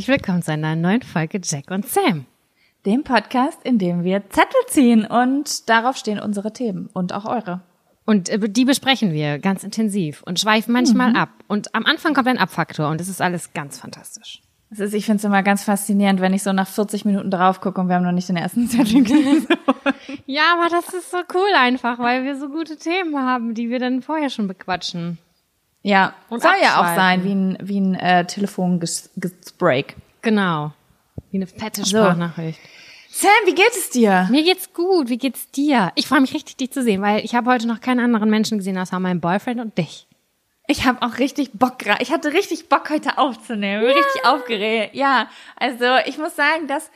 herzlich willkommen zu einer neuen Folge Jack und Sam. Dem Podcast, in dem wir Zettel ziehen und darauf stehen unsere Themen und auch eure. Und äh, die besprechen wir ganz intensiv und schweifen manchmal ab. Und am Anfang kommt ein Abfaktor und es ist alles ganz fantastisch. Es ist, ich finde es immer ganz faszinierend, wenn ich so nach 40 Minuten drauf gucke und wir haben noch nicht den ersten Zettel gelesen. Ja, aber das ist so cool einfach, weil wir so gute Themen haben, die wir dann vorher schon bequatschen. Ja, Und soll ja auch sein, wie ein, wie ein äh, Telefongespräch. Genau. Wie eine fette So. Sprachnachricht. Sam, wie geht es dir? Mir geht's gut. Wie geht's dir? Ich freue mich richtig, dich zu sehen, weil ich habe heute noch keinen anderen Menschen gesehen, außer meinen Boyfriend und dich. Ich habe auch richtig Bock. Ich hatte richtig Bock heute aufzunehmen. Richtig aufgeregt. Ja, also ich muss sagen, dass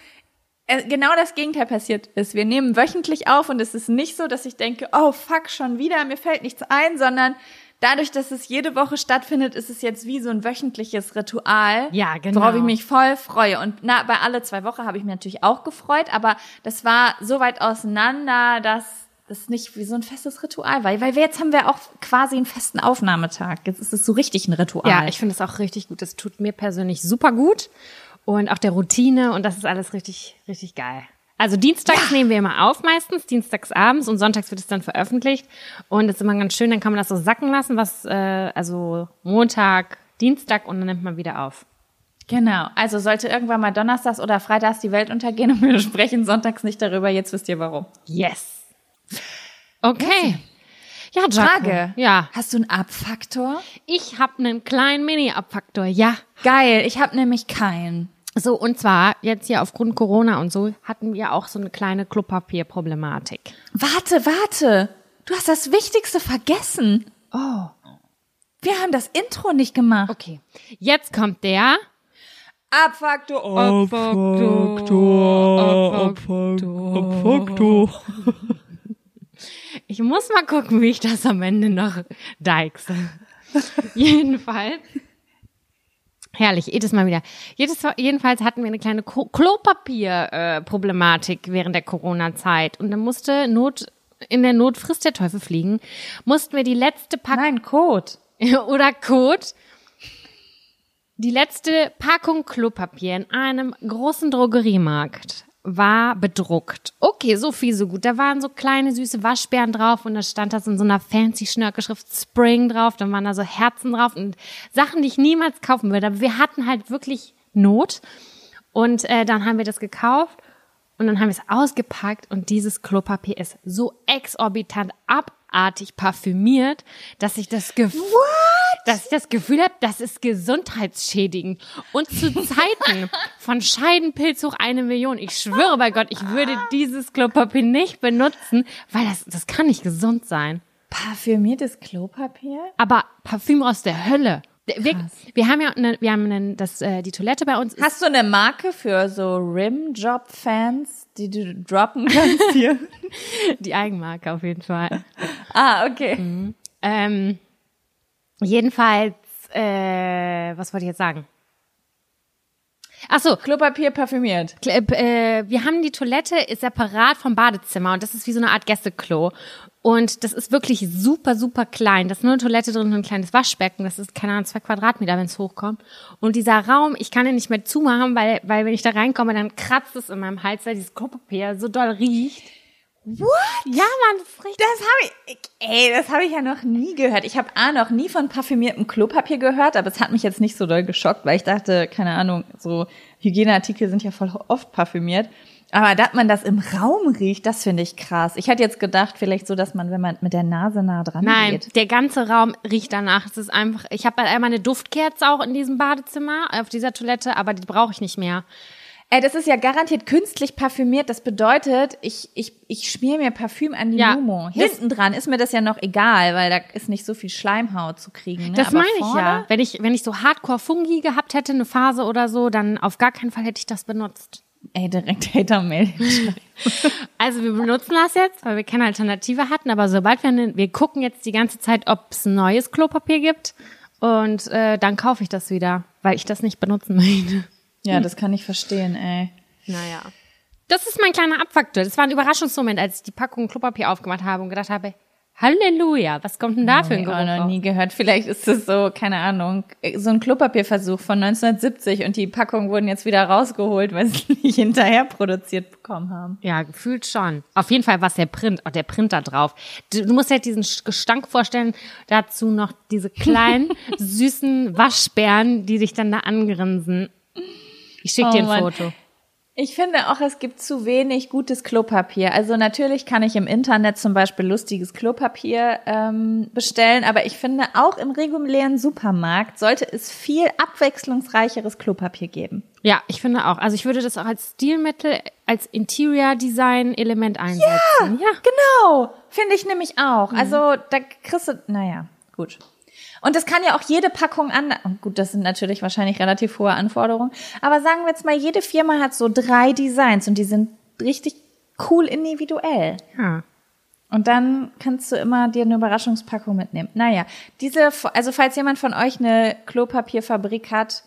äh, genau das Gegenteil passiert ist. Wir nehmen wöchentlich auf und es ist nicht so, dass ich denke, oh fuck, schon wieder, mir fällt nichts ein, sondern dadurch, dass es jede Woche stattfindet, ist es jetzt wie so ein wöchentliches Ritual. Ja, genau. Worauf ich mich voll freue. Und na, bei alle zwei Wochen habe ich mich natürlich auch gefreut, aber das war so weit auseinander, dass das nicht wie so ein festes Ritual war. Weil wir jetzt haben wir auch quasi einen festen Aufnahmetag. Jetzt ist es so richtig ein Ritual. Ja, ich finde es auch richtig gut. Das tut mir persönlich super gut. Und auch der Routine und das ist alles richtig, richtig geil. Also dienstags nehmen wir immer auf meistens, dienstags abends und sonntags wird es dann veröffentlicht. Und das ist immer ganz schön, dann kann man das so sacken lassen, was, äh, also Montag, Dienstag und dann nimmt man wieder auf. Genau. Also sollte irgendwann mal donnerstags oder freitags die Welt untergehen und wir sprechen sonntags nicht darüber, jetzt wisst ihr warum. Yes. Okay. Ja, Jaco. Frage. Ja. Hast du einen Abfaktor? Ich habe einen kleinen Mini-Abfaktor, ja. Geil. Ich habe nämlich keinen. So, und zwar jetzt hier aufgrund Corona und so hatten wir auch so eine kleine Klopapierproblematik. Warte, warte. Du hast das Wichtigste vergessen. Oh. Wir haben das Intro nicht gemacht. Okay. Jetzt kommt der Abfaktor. Ich muss mal gucken, wie ich das am Ende noch deichse. Jedenfalls. Herrlich, jedes Mal wieder. Jedes, jedenfalls hatten wir eine kleine Klopapier-Problematik während der Corona-Zeit. Und dann musste Not, in der Not frisst der Teufel fliegen, mussten wir die letzte Packung Nein, Code. oder Code, die letzte Packung Klopapier in einem großen Drogeriemarkt war bedruckt. Okay, so viel, so gut. Da waren so kleine süße Waschbären drauf und da stand das in so einer fancy Schnörkelschrift Spring drauf. Dann waren da so Herzen drauf und Sachen, die ich niemals kaufen würde. Aber wir hatten halt wirklich Not. Und äh, dann haben wir das gekauft und dann haben wir es ausgepackt und dieses Klopapier ist so exorbitant abartig parfümiert, dass ich das Gefühl, dass ich das Gefühl habe, das ist gesundheitsschädigend. Und zu Zeiten von Scheidenpilz hoch eine Million, ich schwöre bei Gott, ich würde dieses Klopapier nicht benutzen, weil das, das kann nicht gesund sein. Parfümiertes Klopapier? Aber Parfüm aus der Hölle. Wir, wir haben ja, eine, wir haben einen, das, äh, die Toilette bei uns Hast du eine Marke für so Rimjob-Fans, die du droppen kannst hier? die Eigenmarke auf jeden Fall. ah, okay. Ähm, jedenfalls, äh, was wollte ich jetzt sagen? Ach so, Klopapier parfümiert. Kl- äh, wir haben die Toilette ist separat vom Badezimmer und das ist wie so eine Art Gästeklo. Und das ist wirklich super, super klein. Das ist nur eine Toilette drin und ein kleines Waschbecken. Das ist, keine Ahnung, zwei Quadratmeter, wenn es hochkommt. Und dieser Raum, ich kann ihn nicht mehr zumachen, weil, weil wenn ich da reinkomme, dann kratzt es in meinem Hals, weil dieses Klopapier so doll riecht. What? Ja, Mann, das ist richtig. Das habe ich, ey, das habe ich ja noch nie gehört. Ich habe A, noch nie von parfümiertem Klopapier gehört, aber es hat mich jetzt nicht so doll geschockt, weil ich dachte, keine Ahnung, so Hygieneartikel sind ja voll oft parfümiert. Aber dass man das im Raum riecht, das finde ich krass. Ich hätte jetzt gedacht, vielleicht so, dass man, wenn man mit der Nase nah dran Nein, geht. der ganze Raum riecht danach. Es ist einfach, ich habe einmal eine Duftkerze auch in diesem Badezimmer, auf dieser Toilette, aber die brauche ich nicht mehr. Ey, das ist ja garantiert künstlich parfümiert. Das bedeutet, ich, ich, ich schmier mir Parfüm an die Ja. Mumu. Hinten dran ist mir das ja noch egal, weil da ist nicht so viel Schleimhaut zu kriegen. Ne? Das Aber meine ich ja. Wenn ich, wenn ich so Hardcore-Fungi gehabt hätte, eine Phase oder so, dann auf gar keinen Fall hätte ich das benutzt. Ey, direkt Hater-Mail. Also wir benutzen das jetzt, weil wir keine Alternative hatten, aber sobald wir, ne- wir gucken jetzt die ganze Zeit, ob es neues Klopapier gibt und äh, dann kaufe ich das wieder, weil ich das nicht benutzen möchte. Ja, das kann ich verstehen, ey. Naja. Das ist mein kleiner Abfaktor. Das war ein Überraschungsmoment, als ich die Packung Klopapier aufgemacht habe und gedacht habe, Halleluja, was kommt denn da für ein Ich Geruch? auch noch raus? nie gehört. Vielleicht ist es so, keine Ahnung, so ein Klopapierversuch von 1970 und die Packungen wurden jetzt wieder rausgeholt, weil sie nicht hinterher produziert bekommen haben. Ja, gefühlt schon. Auf jeden Fall was der Print, auch der Print da drauf. Du, du musst dir halt diesen Gestank vorstellen, dazu noch diese kleinen, süßen Waschbären, die dich dann da angrinsen. Ich schick dir Oh ein Mann. Foto. Ich finde auch, es gibt zu wenig gutes Klopapier. Also natürlich kann ich im Internet zum Beispiel lustiges Klopapier ähm, bestellen, aber ich finde auch im regulären Supermarkt sollte es viel abwechslungsreicheres Klopapier geben. Ja, ich finde auch. Also ich würde das auch als Stilmittel, als Interior-Design-Element einsetzen. Ja. Genau, finde ich nämlich auch. Also da kriegst du, naja, gut. Und das kann ja auch jede Packung an. Gut, das sind natürlich wahrscheinlich relativ hohe Anforderungen. Aber sagen wir jetzt mal, jede Firma hat so drei Designs und die sind richtig cool individuell. ja. Und dann kannst du immer dir eine Überraschungspackung mitnehmen. Naja, diese, also falls jemand von euch eine Klopapierfabrik hat,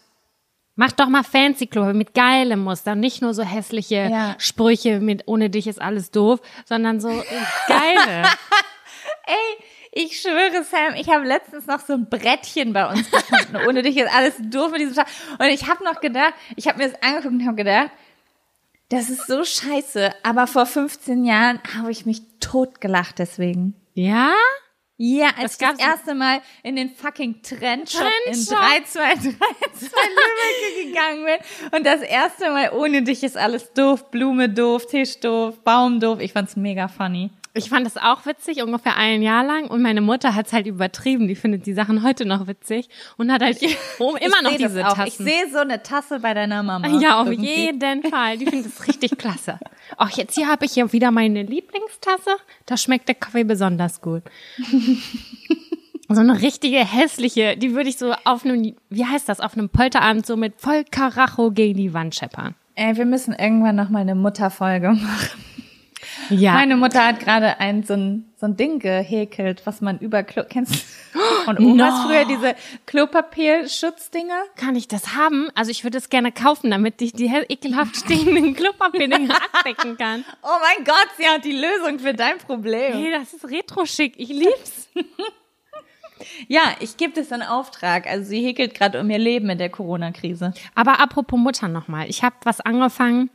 Mach doch mal fancy Klopapier mit geilem Muster, nicht nur so hässliche Ja. Sprüche mit ohne dich ist alles doof, sondern so äh, geile. ey, ich schwöre, Sam, ich habe letztens noch so ein Brettchen bei uns gefunden. Ohne dich ist alles doof mit diesem Scheiß. Und ich habe noch gedacht, ich habe mir das angeguckt und habe gedacht, das ist so scheiße. Aber vor 15 Jahren habe ich mich totgelacht deswegen. ja? Ja, Das als ich das erste Mal in den fucking Trendshop in Trendshop. 323 Lübeck gegangen bin und das erste Mal ohne dich ist alles doof, Blume doof, Tisch doof, Baum doof. Ich fand's mega funny. Ich fand das auch witzig, ungefähr ein Jahr lang. Und meine Mutter hat's halt übertrieben. Die findet die Sachen heute noch witzig und hat halt oh, immer noch ich diese auch. Tassen. Ich sehe so eine Tasse bei deiner Mama. ja, auf irgendwie. jeden Fall. Die findet das richtig klasse. Ach, jetzt hier habe ich hier wieder meine Lieblingstasse. Da schmeckt der Kaffee besonders gut. So eine richtige hässliche, die würde ich so auf einem, wie heißt das, auf einem Polterabend so mit voll Karacho gegen die Wand scheppern. Ey, wir müssen irgendwann noch mal eine Mutterfolge machen. Ja. Meine Mutter hat gerade ein so ein so ein Ding gehäkelt, was man über Klo kennst du von Omas No. früher diese Klopapierschutzdinge? Kann ich das haben? Also ich würde es gerne kaufen, damit ich die ekelhaft stehenden Klopapierdinger abdecken kann. Oh mein Gott, sie hat die Lösung für dein Problem. Hey, das ist retro-schick. Ich lieb's. Ja, ich gebe das in Auftrag. Also sie häkelt gerade um ihr Leben in der Corona-Krise. Aber apropos Mutter nochmal. Ich habe was angefangen.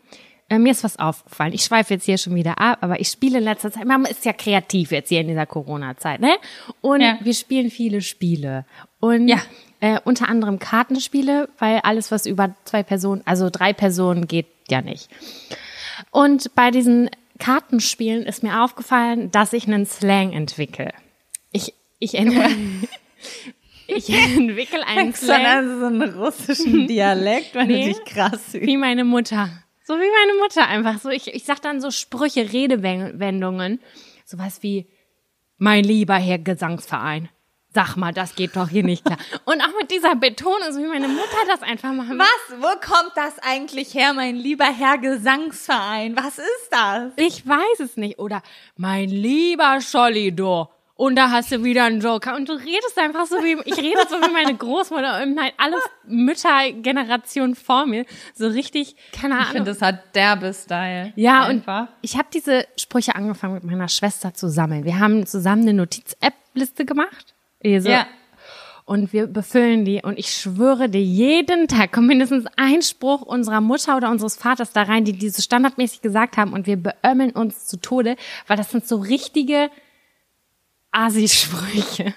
Äh, mir ist was aufgefallen. Ich schweife jetzt hier schon wieder ab, aber ich spiele in letzter Zeit. Man ist ja kreativ jetzt hier in dieser Corona-Zeit, ne? Und Ja. wir spielen viele Spiele. Und Ja. äh, unter anderem Kartenspiele, weil alles, was über zwei Personen, also drei Personen geht ja nicht. Und bei diesen Kartenspielen ist mir aufgefallen, dass ich einen Slang entwickle. Ich, ich, ent ich entwickle einen Slang also so einen russischen Dialekt, wenn Nee. du dich krass übst. wie meine Mutter. So wie meine Mutter einfach. So, ich, ich sag dann so Sprüche, Redewendungen. Sowas wie, mein lieber Herr Gesangsverein. Sag mal, das geht doch hier nicht klar. Und auch mit dieser Betonung, so wie meine Mutter das einfach machen. Was? Wo kommt das eigentlich her, mein lieber Herr Gesangsverein? Was ist das? Ich weiß es nicht. Oder mein lieber Scholli, du. Und da hast du wieder einen Joker. Und du redest einfach so wie, ich rede so wie meine Großmutter und halt alle Müttergenerationen vor mir. So richtig, keine Ahnung. Ich finde, das hat derbe Style. Ja, Einfach. und ich habe diese Sprüche angefangen mit meiner Schwester zu sammeln. Wir haben zusammen eine Notiz-App-Liste gemacht. Also, Ja. Und wir befüllen die. Und ich schwöre dir, jeden Tag kommt mindestens ein Spruch unserer Mutter oder unseres Vaters da rein, die diese standardmäßig gesagt haben. Und wir beömmeln uns zu Tode, weil das sind so richtige Asi-Sprüche.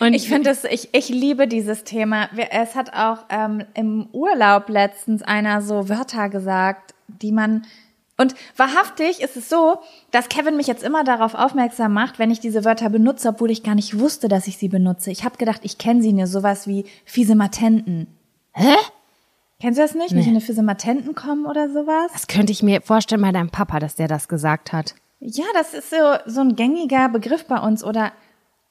Und Ich finde es, ich, ich liebe dieses Thema. Es hat auch ähm, im Urlaub letztens einer so Wörter gesagt, die man und wahrhaftig ist es so, dass Kevin mich jetzt immer darauf aufmerksam macht, wenn ich diese Wörter benutze, obwohl ich gar nicht wusste, dass ich sie benutze. Ich habe gedacht, ich kenne sie nur, sowas wie fiese Matenten. Hä? Kennst du das nicht? Nicht in eine fiese Matenten kommen oder sowas? Das könnte ich mir vorstellen bei deinem Papa, dass der das gesagt hat. Ja, das ist so, so ein gängiger Begriff bei uns. Oder,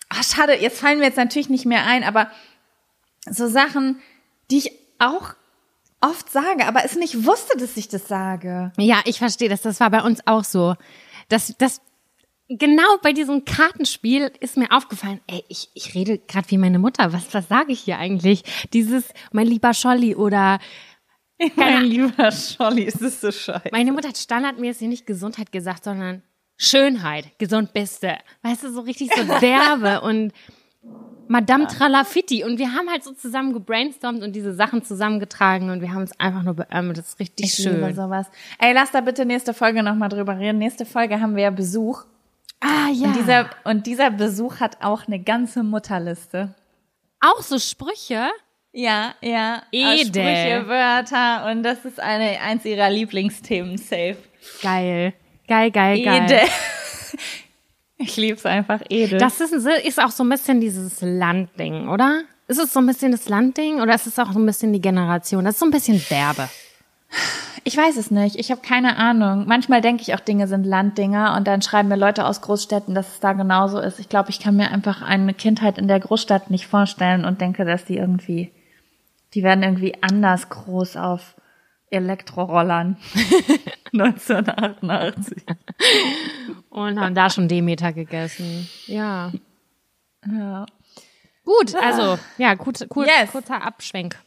ach, schade, jetzt fallen mir jetzt natürlich nicht mehr ein, aber so Sachen, die ich auch oft sage, aber es nicht wusste, dass ich das sage. Ja, ich verstehe das. Das war bei uns auch so. Das, das, genau bei diesem Kartenspiel ist mir aufgefallen, ey, ich, ich rede gerade wie meine Mutter. Was, was sage ich hier eigentlich? Dieses, mein lieber Scholli oder Mein lieber Scholli, ist das so scheiße. meine Mutter hat standardmäßig nicht Gesundheit gesagt, sondern Schönheit, gesund bist du. Weißt du, so richtig so derbe und Madame Tralafitti. Und wir haben halt so zusammen gebrainstormt und diese Sachen zusammengetragen und wir haben es einfach nur beömmelt. Das ist richtig Ich schön. liebe sowas. Ey, lass da bitte nächste Folge nochmal drüber reden. Nächste Folge haben wir ja Besuch. Ah ja. Und dieser, und dieser Besuch hat auch eine ganze Mutterliste. auch so Sprüche. Ja, ja. Edel. Sprüche, Wörter und das ist eine, eins ihrer Lieblingsthemen, safe. Geil. Geil, geil, geil. Edel. Ich lieb's einfach, edel. Das ist, ist auch so ein bisschen dieses Landding, oder? Ist es so ein bisschen das Landding oder ist es auch so ein bisschen die Generation? Das ist so ein bisschen derbe. Ich weiß es nicht. Ich habe keine Ahnung. Manchmal denke ich auch, Dinge sind Landdinger und dann schreiben mir Leute aus Großstädten, dass es da genauso ist. Ich glaube, ich kann mir einfach eine Kindheit in der Großstadt nicht vorstellen und denke, dass die irgendwie, die werden irgendwie anders groß auf Elektrorollern. 1988. Und haben da schon Demeter gegessen. Ja. Ja. Gut, also, ja, gut, cool, Yes. kurzer Abschwenk.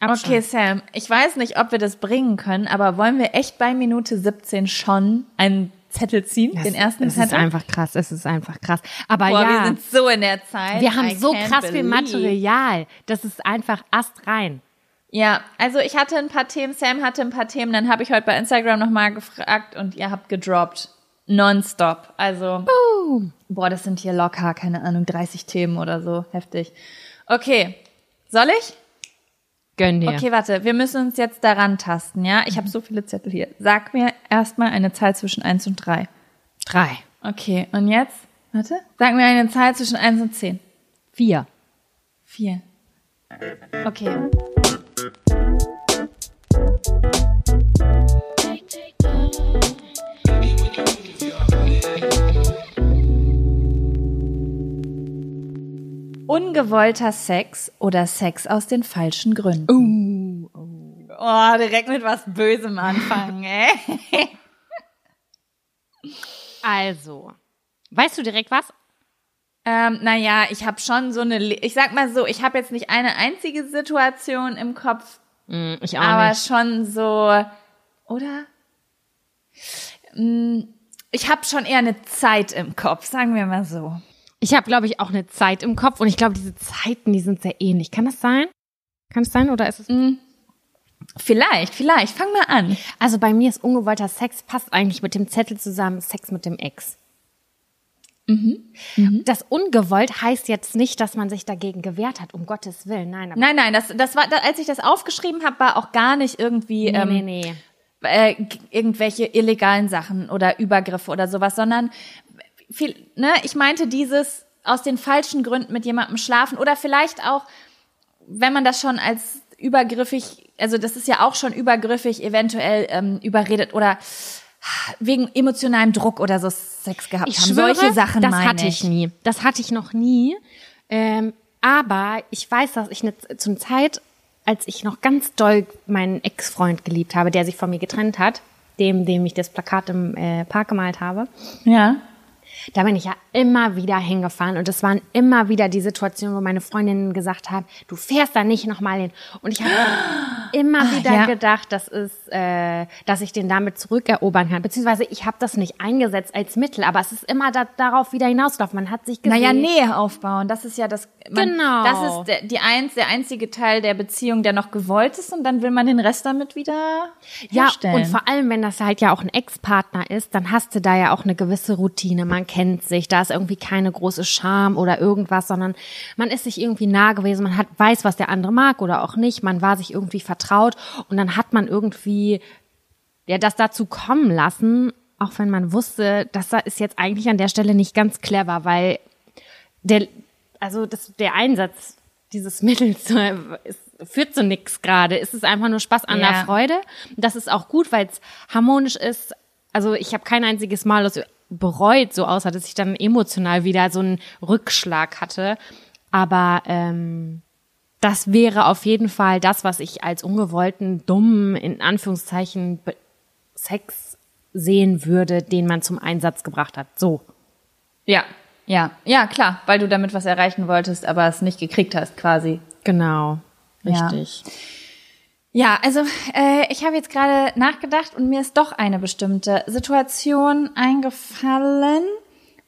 Okay, Abschwenk. Sam, ich weiß nicht, ob wir das bringen können, aber wollen wir echt bei Minute 17 schon einen Zettel ziehen? den ersten es ist Zettel? einfach krass, es ist einfach krass. Aber Boah, ja, wir sind so in der Zeit. wir haben I so krass viel believe. Material. Das ist einfach astrein. Ja, also ich hatte ein paar Themen, Sam hatte ein paar Themen, dann habe ich heute bei Instagram nochmal gefragt und ihr habt gedroppt. Nonstop. Also, boah, das sind hier locker, keine Ahnung, 30 Themen oder so. Heftig. Okay, soll ich? Gönn dir. Okay, warte, wir müssen uns jetzt daran tasten, ja? Ich habe so viele Zettel hier. Sag mir erstmal eine Zahl zwischen 1 und 3. Drei. Okay, und jetzt? Warte. Sag mir eine Zahl zwischen 1 und 10. Vier. 4. Okay. Ungewollter Sex oder Sex aus den falschen Gründen. Oh, direkt mit was Bösem anfangen, ey. Also, weißt du direkt was? Ähm, naja, ich habe schon so eine, ich sag mal so, ich habe jetzt nicht eine einzige Situation im Kopf, ich auch aber nicht. schon so, oder? Mm, Ich habe schon eher eine Zeit im Kopf, sagen wir mal so. Ich habe, glaube ich, auch eine Zeit im Kopf und ich glaube, diese Zeiten, die sind sehr ähnlich. Kann das sein? Kann es sein oder ist es? Vielleicht, vielleicht. Fang mal an. Also bei mir ist ungewollter Sex passt eigentlich mit dem Zettel zusammen Sex mit dem Ex. Das ungewollt heißt jetzt nicht, dass man sich dagegen gewehrt hat, um Gottes Willen. Nein, Nein, nein, das, das war, als ich das aufgeschrieben habe, war auch gar nicht irgendwie nee, ähm, nee, nee. äh, irgendwelche illegalen Sachen oder Übergriffe oder sowas, sondern viel, ne, ich meinte dieses aus den falschen Gründen mit jemandem schlafen oder vielleicht auch, wenn man das schon als übergriffig, also das ist ja auch schon übergriffig, eventuell ähm, überredet oder wegen emotionalem Druck oder so Sex gehabt Ich haben. schwöre, Solche Sachen das meine hatte ich nie. Das hatte ich noch nie. Ähm, aber ich weiß, dass ich ne, zum Zeit, als ich noch ganz doll meinen Ex-Freund geliebt habe, der sich von mir getrennt hat, dem, dem ich das Plakat im äh, Park gemalt habe, Ja. Da bin ich ja immer wieder hingefahren und es waren immer wieder die Situationen, wo meine Freundinnen gesagt haben, du fährst da nicht nochmal hin. Und ich habe immer wieder ja. gedacht, das ist, äh, dass ich den damit zurückerobern kann. Beziehungsweise ich habe das nicht eingesetzt als Mittel, aber es ist immer da, darauf wieder hinauslaufen. Man hat sich gesehen. Naja, Nähe aufbauen, das ist ja das. Man, Genau. Das ist der, die eins, der einzige Teil der Beziehung, der noch gewollt ist, und dann will man den Rest damit wieder Ja, herstellen. und vor allem, wenn das halt ja auch ein Ex-Partner ist, dann hast du da ja auch eine gewisse Routine. Man kennt sich, da ist irgendwie keine große Scham oder irgendwas, sondern man ist sich irgendwie nah gewesen, man hat, weiß, was der andere mag oder auch nicht, man war sich irgendwie vertraut und dann hat man irgendwie ja, das dazu kommen lassen, auch wenn man wusste, das ist jetzt eigentlich an der Stelle nicht ganz clever, weil der, also das, der Einsatz dieses Mittels ist, führt zu nichts gerade. Es ist einfach nur Spaß an Ja. der Freude. Das ist auch gut, weil es harmonisch ist. Also ich habe kein einziges Mal das bereut, so außer dass ich dann emotional wieder so einen Rückschlag hatte. Aber ähm, das wäre auf jeden Fall das, was ich als ungewollten, dummen, in Anführungszeichen, Be- Sex sehen würde, den man zum Einsatz gebracht hat. So. ja, ja, ja, klar, weil du damit was erreichen wolltest, aber es nicht gekriegt hast, quasi. Genau. Richtig. Ja, also äh, ich habe jetzt gerade nachgedacht und mir ist doch eine bestimmte Situation eingefallen,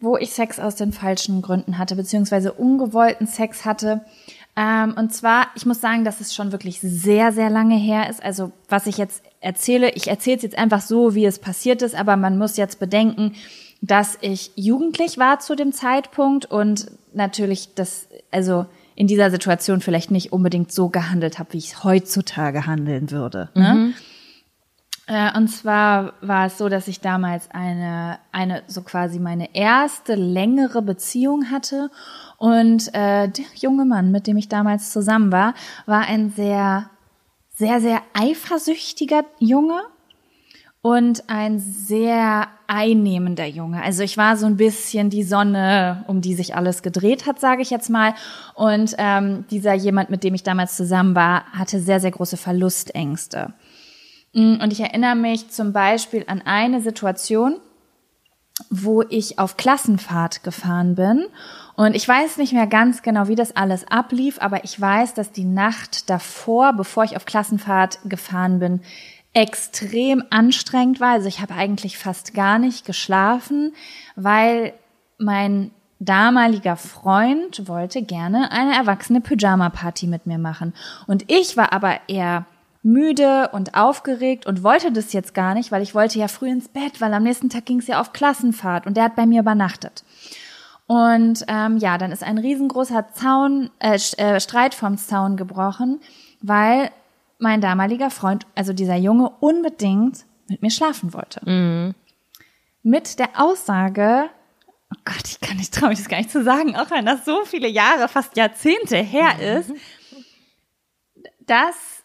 wo ich Sex aus den falschen Gründen hatte, beziehungsweise ungewollten Sex hatte. Ähm, und zwar, ich muss sagen, dass es schon wirklich sehr, sehr lange her ist. Also was ich jetzt erzähle, ich erzähle es jetzt einfach so, wie es passiert ist, aber man muss jetzt bedenken, dass ich jugendlich war zu dem Zeitpunkt und natürlich das, also in dieser Situation vielleicht nicht unbedingt so gehandelt habe, wie ich heutzutage handeln würde. Ne? Mhm. Äh, und zwar war es so, dass ich damals eine, eine so quasi meine erste längere Beziehung hatte. Und äh, der junge Mann, mit dem ich damals zusammen war, war ein sehr, sehr, sehr eifersüchtiger Junge und ein sehr einnehmender Junge. Also ich war so ein bisschen die Sonne, um die sich alles gedreht hat, sage ich jetzt mal. Und ähm, dieser jemand, mit dem ich damals zusammen war, hatte sehr, sehr große Verlustängste. Mm, und ich erinnere mich zum Beispiel an eine Situation, wo ich auf Klassenfahrt gefahren bin. Und ich weiß nicht mehr ganz genau, wie das alles ablief, aber ich weiß, dass die Nacht davor, bevor ich auf Klassenfahrt gefahren bin, extrem anstrengend war. Also ich habe eigentlich fast gar nicht geschlafen, weil mein damaliger Freund wollte gerne eine erwachsene Pyjama-Party mit mir machen. Und ich war aber eher müde und aufgeregt und wollte das jetzt gar nicht, weil ich wollte ja früh ins Bett, weil am nächsten Tag ging es ja auf Klassenfahrt und der hat bei mir übernachtet. Und ähm, ja, dann ist ein riesengroßer Zaun, äh, äh Streit vom Zaun gebrochen, weil mein damaliger Freund, also dieser Junge, unbedingt mit mir schlafen wollte. Mhm. Mit der Aussage, oh Gott, ich kann nicht trauen, das gar nicht zu sagen, auch wenn das so viele Jahre, fast Jahrzehnte her mhm. ist, dass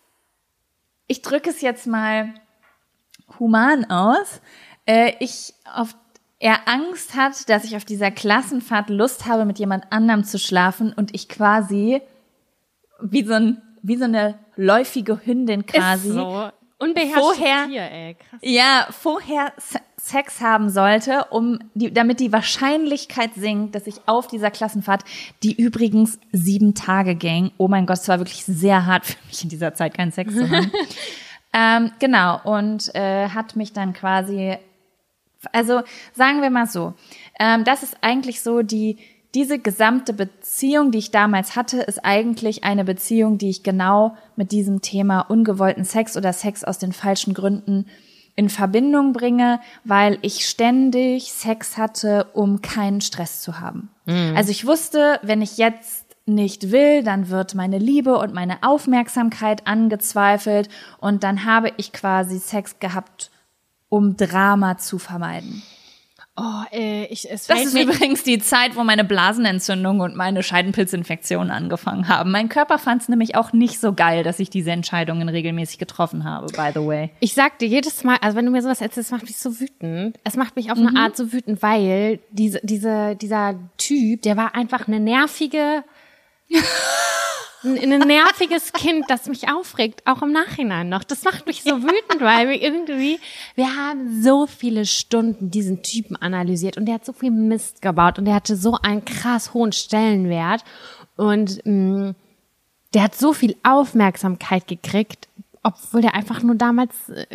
ich drücke es jetzt mal human aus, äh, ich auf er Angst hat, dass ich auf dieser Klassenfahrt Lust habe, mit jemand anderem zu schlafen und ich quasi wie so ein wie so eine läufige Hündin quasi. Ist so. Vorher, Tier, ey. Krass. Ja, vorher Sex haben sollte, um die, damit die Wahrscheinlichkeit sinkt, dass ich auf dieser Klassenfahrt, die übrigens sieben Tage ging, oh mein Gott, es war wirklich sehr hart für mich in dieser Zeit keinen Sex zu haben. ähm, genau, und äh, hat mich dann quasi, also sagen wir mal so, ähm, das ist eigentlich so die diese gesamte Beziehung, die ich damals hatte, ist eigentlich eine Beziehung, die ich genau mit diesem Thema ungewollten Sex oder Sex aus den falschen Gründen in Verbindung bringe, weil ich ständig Sex hatte, um keinen Stress zu haben. Mhm. Also ich wusste, wenn ich jetzt nicht will, dann wird meine Liebe und meine Aufmerksamkeit angezweifelt und dann habe ich quasi Sex gehabt, um Drama zu vermeiden. Oh, äh, ich, es das ist übrigens die Zeit, wo meine Blasenentzündung und meine Scheidenpilzinfektion angefangen haben. Mein Körper fand es nämlich auch nicht so geil, dass ich diese Entscheidungen regelmäßig getroffen habe, by the way. Ich sag dir jedes Mal, also wenn du mir sowas erzählst, macht mich so wütend. Es macht mich auf mhm. eine Art so wütend, weil diese, diese, dieser Typ, der war einfach eine nervige ein nerviges Kind, das mich aufregt, auch im Nachhinein noch. Das macht mich so wütend, weil wir irgendwie, wir haben so viele Stunden diesen Typen analysiert und der hat so viel Mist gebaut und der hatte so einen krass hohen Stellenwert und mh, mm, der hat so viel Aufmerksamkeit gekriegt, obwohl der einfach nur damals äh,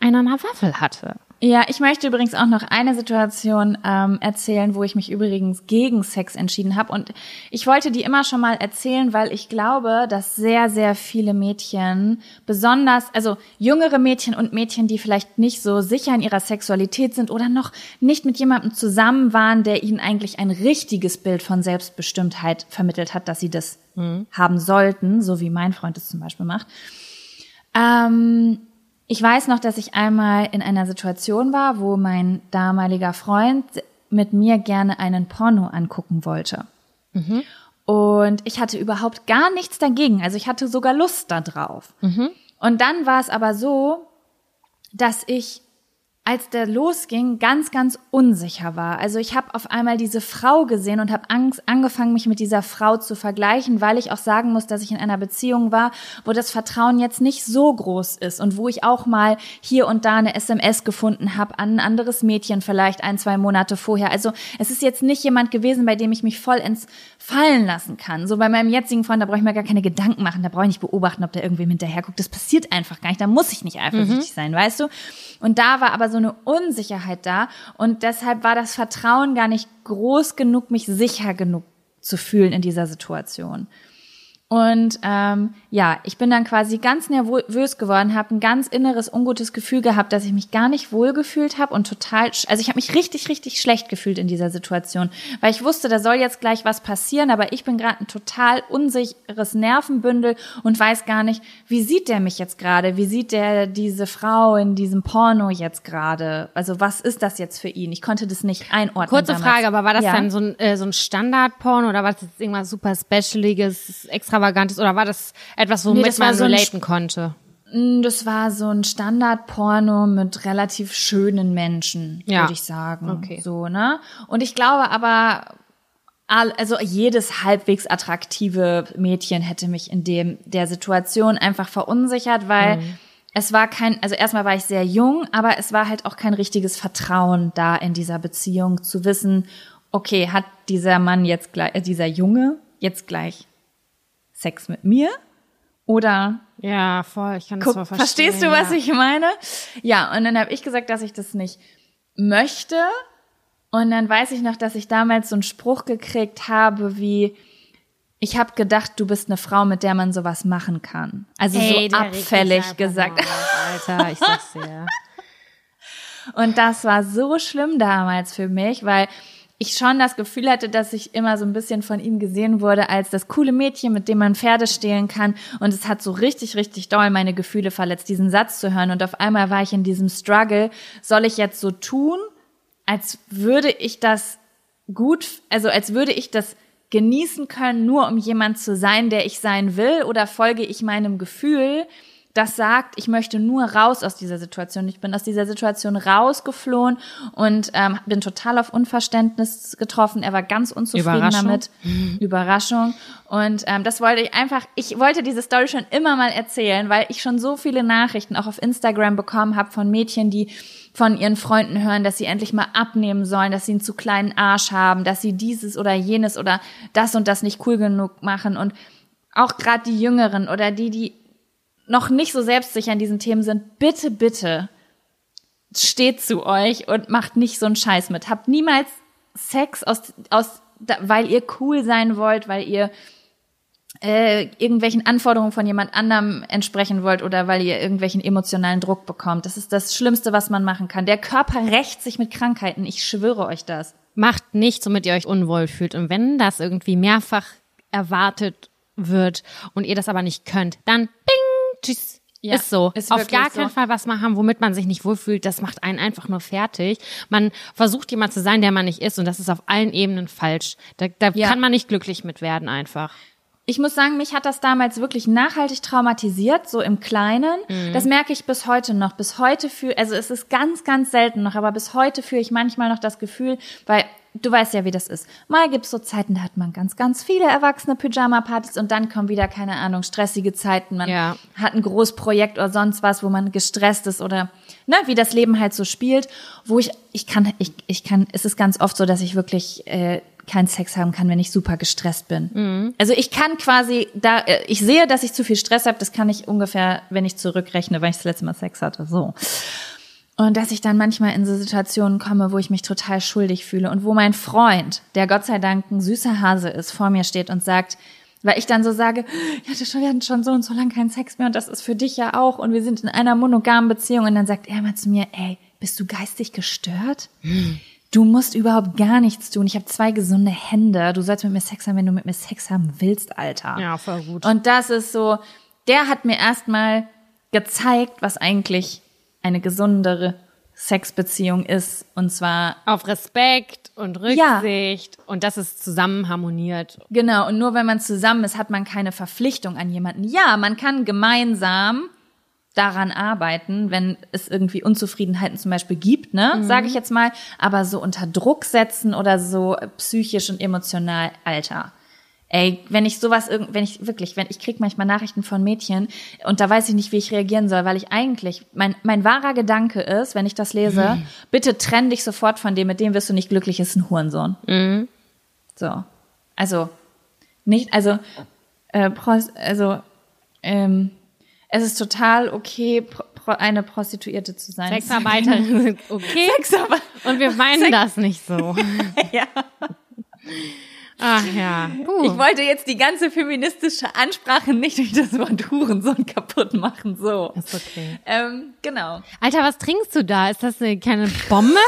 einer einer Waffel hatte. Ja, ich möchte übrigens auch noch eine Situation ähm, erzählen, wo ich mich übrigens gegen Sex entschieden habe. Und ich wollte die immer schon mal erzählen, weil ich glaube, dass sehr, sehr viele Mädchen, besonders, also jüngere Mädchen und Mädchen, die vielleicht nicht so sicher in ihrer Sexualität sind oder noch nicht mit jemandem zusammen waren, der ihnen eigentlich ein richtiges Bild von Selbstbestimmtheit vermittelt hat, dass sie das mhm. haben sollten, so wie mein Freund es zum Beispiel macht. Ähm, ich weiß noch, dass ich einmal in einer Situation war, wo mein damaliger Freund mit mir gerne einen Porno angucken wollte. Mhm. Und ich hatte überhaupt gar nichts dagegen. Also ich hatte sogar Lust da drauf. Mhm. Und dann war es aber so, dass ich als der losging, ganz, ganz unsicher war. Also ich habe auf einmal diese Frau gesehen und habe Angst, angefangen, mich mit dieser Frau zu vergleichen, weil ich auch sagen muss, dass ich in einer Beziehung war, wo das Vertrauen jetzt nicht so groß ist und wo ich auch mal hier und da eine SMS gefunden habe an ein anderes Mädchen vielleicht ein, zwei Monate vorher. Also es ist jetzt nicht jemand gewesen, bei dem ich mich voll ins Fallen lassen kann. So bei meinem jetzigen Freund, da brauche ich mir gar keine Gedanken machen, da brauche ich nicht beobachten, ob der irgendwie hinterherguckt. Das passiert einfach gar nicht, da muss ich nicht eifersüchtig mhm. sein, weißt du? Und da war aber so eine Unsicherheit da und deshalb war das Vertrauen gar nicht groß genug, mich sicher genug zu fühlen in dieser Situation. Und ähm, ja, ich bin dann quasi ganz nervös geworden, habe ein ganz inneres ungutes Gefühl gehabt, dass ich mich gar nicht wohl gefühlt habe und total, also ich habe mich richtig, richtig schlecht gefühlt in dieser Situation, weil ich wusste, da soll jetzt gleich was passieren, aber ich bin gerade ein total unsicheres Nervenbündel und weiß gar nicht, wie sieht der mich jetzt gerade, wie sieht der diese Frau in diesem Porno jetzt gerade, also was ist das jetzt für ihn? Ich konnte das nicht einordnen. Kurze damals. Frage, aber war das ja? dann so ein, äh, so ein Standard-Porno oder war das jetzt irgendwas super Specialiges, extra Extravagantes oder war das etwas, womit nee, man so relaten konnte? Das war so ein Standardporno mit relativ schönen Menschen, ja. würde ich sagen. Okay. So, ne? Und ich glaube aber, also jedes halbwegs attraktive Mädchen hätte mich in dem, der Situation einfach verunsichert, weil mhm. es war kein, also erstmal war ich sehr jung, aber es war halt auch kein richtiges Vertrauen da in dieser Beziehung zu wissen, okay, hat dieser Mann jetzt gleich, äh, dieser Junge jetzt gleich Sex mit mir oder ja, voll, ich kann das guck, voll verstehen. Verstehst du, was ich meine? Ja, und dann habe ich gesagt, dass ich das nicht möchte und dann weiß ich noch, dass ich damals so einen Spruch gekriegt habe wie ich habe gedacht, du bist eine Frau, mit der man sowas machen kann. Also hey, so abfällig gesagt. Alter, ich sag's dir. und das war so schlimm damals für mich, weil ich schon das Gefühl hatte, dass ich immer so ein bisschen von ihm gesehen wurde als das coole Mädchen, mit dem man Pferde stehlen kann. Und es hat so richtig, richtig doll meine Gefühle verletzt, diesen Satz zu hören. Und auf einmal war ich in diesem Struggle. Soll ich jetzt so tun, als würde ich das gut, also als würde ich das genießen können, nur um jemand zu sein, der ich sein will? Oder folge ich meinem Gefühl? Das sagt, ich möchte nur raus aus dieser Situation. Ich bin aus dieser Situation rausgeflohen und ähm, bin total auf Unverständnis getroffen. Er war ganz unzufrieden Überraschung. damit. Überraschung. Und ähm, das wollte ich einfach, ich wollte diese Story schon immer mal erzählen, weil ich schon so viele Nachrichten auch auf Instagram bekommen habe von Mädchen, die von ihren Freunden hören, dass sie endlich mal abnehmen sollen, dass sie einen zu kleinen Arsch haben, dass sie dieses oder jenes oder das und das nicht cool genug machen. Und auch gerade die Jüngeren oder die, die noch nicht so selbstsicher in diesen Themen sind, bitte, bitte steht zu euch und macht nicht so einen Scheiß mit. Habt niemals Sex aus, aus, weil ihr cool sein wollt, weil ihr äh, irgendwelchen Anforderungen von jemand anderem entsprechen wollt oder weil ihr irgendwelchen emotionalen Druck bekommt. Das ist das Schlimmste, was man machen kann. Der Körper rächt sich mit Krankheiten. Ich schwöre euch das. Macht nichts, womit ihr euch unwohl fühlt. Und wenn das irgendwie mehrfach erwartet wird und ihr das aber nicht könnt, dann bing, tschüss. Ja, ist so. Ist Auf gar keinen so. Fall was machen, womit man sich nicht wohlfühlt. Das macht einen einfach nur fertig. Man versucht jemand zu sein, der man nicht ist. Und das ist auf allen Ebenen falsch. Da, da ja. kann man nicht glücklich mit werden einfach. Ich muss sagen, mich hat das damals wirklich nachhaltig traumatisiert, so im Kleinen. Mhm. Das merke ich bis heute noch. Bis heute fühle, also es ist ganz, ganz selten noch, aber bis heute fühle ich manchmal noch das Gefühl, weil du weißt ja, wie das ist. Mal gibt's so Zeiten, da hat man ganz, ganz viele erwachsene Pyjama-Partys und dann kommen wieder, keine Ahnung, stressige Zeiten. Man ja. hat ein Großprojekt oder sonst was, wo man gestresst ist oder, ne, wie das Leben halt so spielt, wo ich, ich kann, ich, ich kann, es ist ganz oft so, dass ich wirklich, äh, keinen Sex haben kann, wenn ich super gestresst bin. Mhm. Also ich kann quasi da, äh, ich sehe, dass ich zu viel Stress habe, das kann ich ungefähr, wenn ich zurückrechne, weil ich das letzte Mal Sex hatte. So. Und dass ich dann manchmal in so Situationen komme, wo ich mich total schuldig fühle und wo mein Freund, der Gott sei Dank ein süßer Hase ist, vor mir steht und sagt, weil ich dann so sage, ja, wir hatten schon so und so lange keinen Sex mehr und das ist für dich ja auch und wir sind in einer monogamen Beziehung und dann sagt er mal zu mir, ey, bist du geistig gestört? Du musst überhaupt gar nichts tun. Ich habe zwei gesunde Hände. Du sollst mit mir Sex haben, wenn du mit mir Sex haben willst, Alter. Ja, voll gut. Und das ist so, der hat mir erstmal gezeigt, was eigentlich eine gesundere Sexbeziehung ist und zwar auf Respekt und Rücksicht ja. und dass es zusammen harmoniert. Genau, und nur wenn man zusammen ist, hat man keine Verpflichtung an jemanden. Ja, man kann gemeinsam daran arbeiten, wenn es irgendwie Unzufriedenheiten zum Beispiel gibt, ne, sage ich jetzt mal, aber so unter Druck setzen oder so psychisch und emotional, Alter. Ey, wenn ich sowas irgend, wenn ich wirklich, wenn ich krieg manchmal Nachrichten von Mädchen und da weiß ich nicht, wie ich reagieren soll, weil ich eigentlich mein mein wahrer Gedanke ist, wenn ich das lese, bitte trenn dich sofort von dem, mit dem wirst du nicht glücklich, ist ein Hurensohn. So, also nicht, also äh, also ähm, es ist total okay, eine Prostituierte zu sein. Sexarbeiterinnen sind okay. Sexarbeit. Und wir meinen das nicht so. Ja. Ach ja. Ich Puh. wollte jetzt die ganze feministische Ansprache nicht durch das Wort Hurensohn kaputt machen. So. Ist okay. Ähm, genau. Alter, was trinkst du da? Ist das eine kleine Bombe?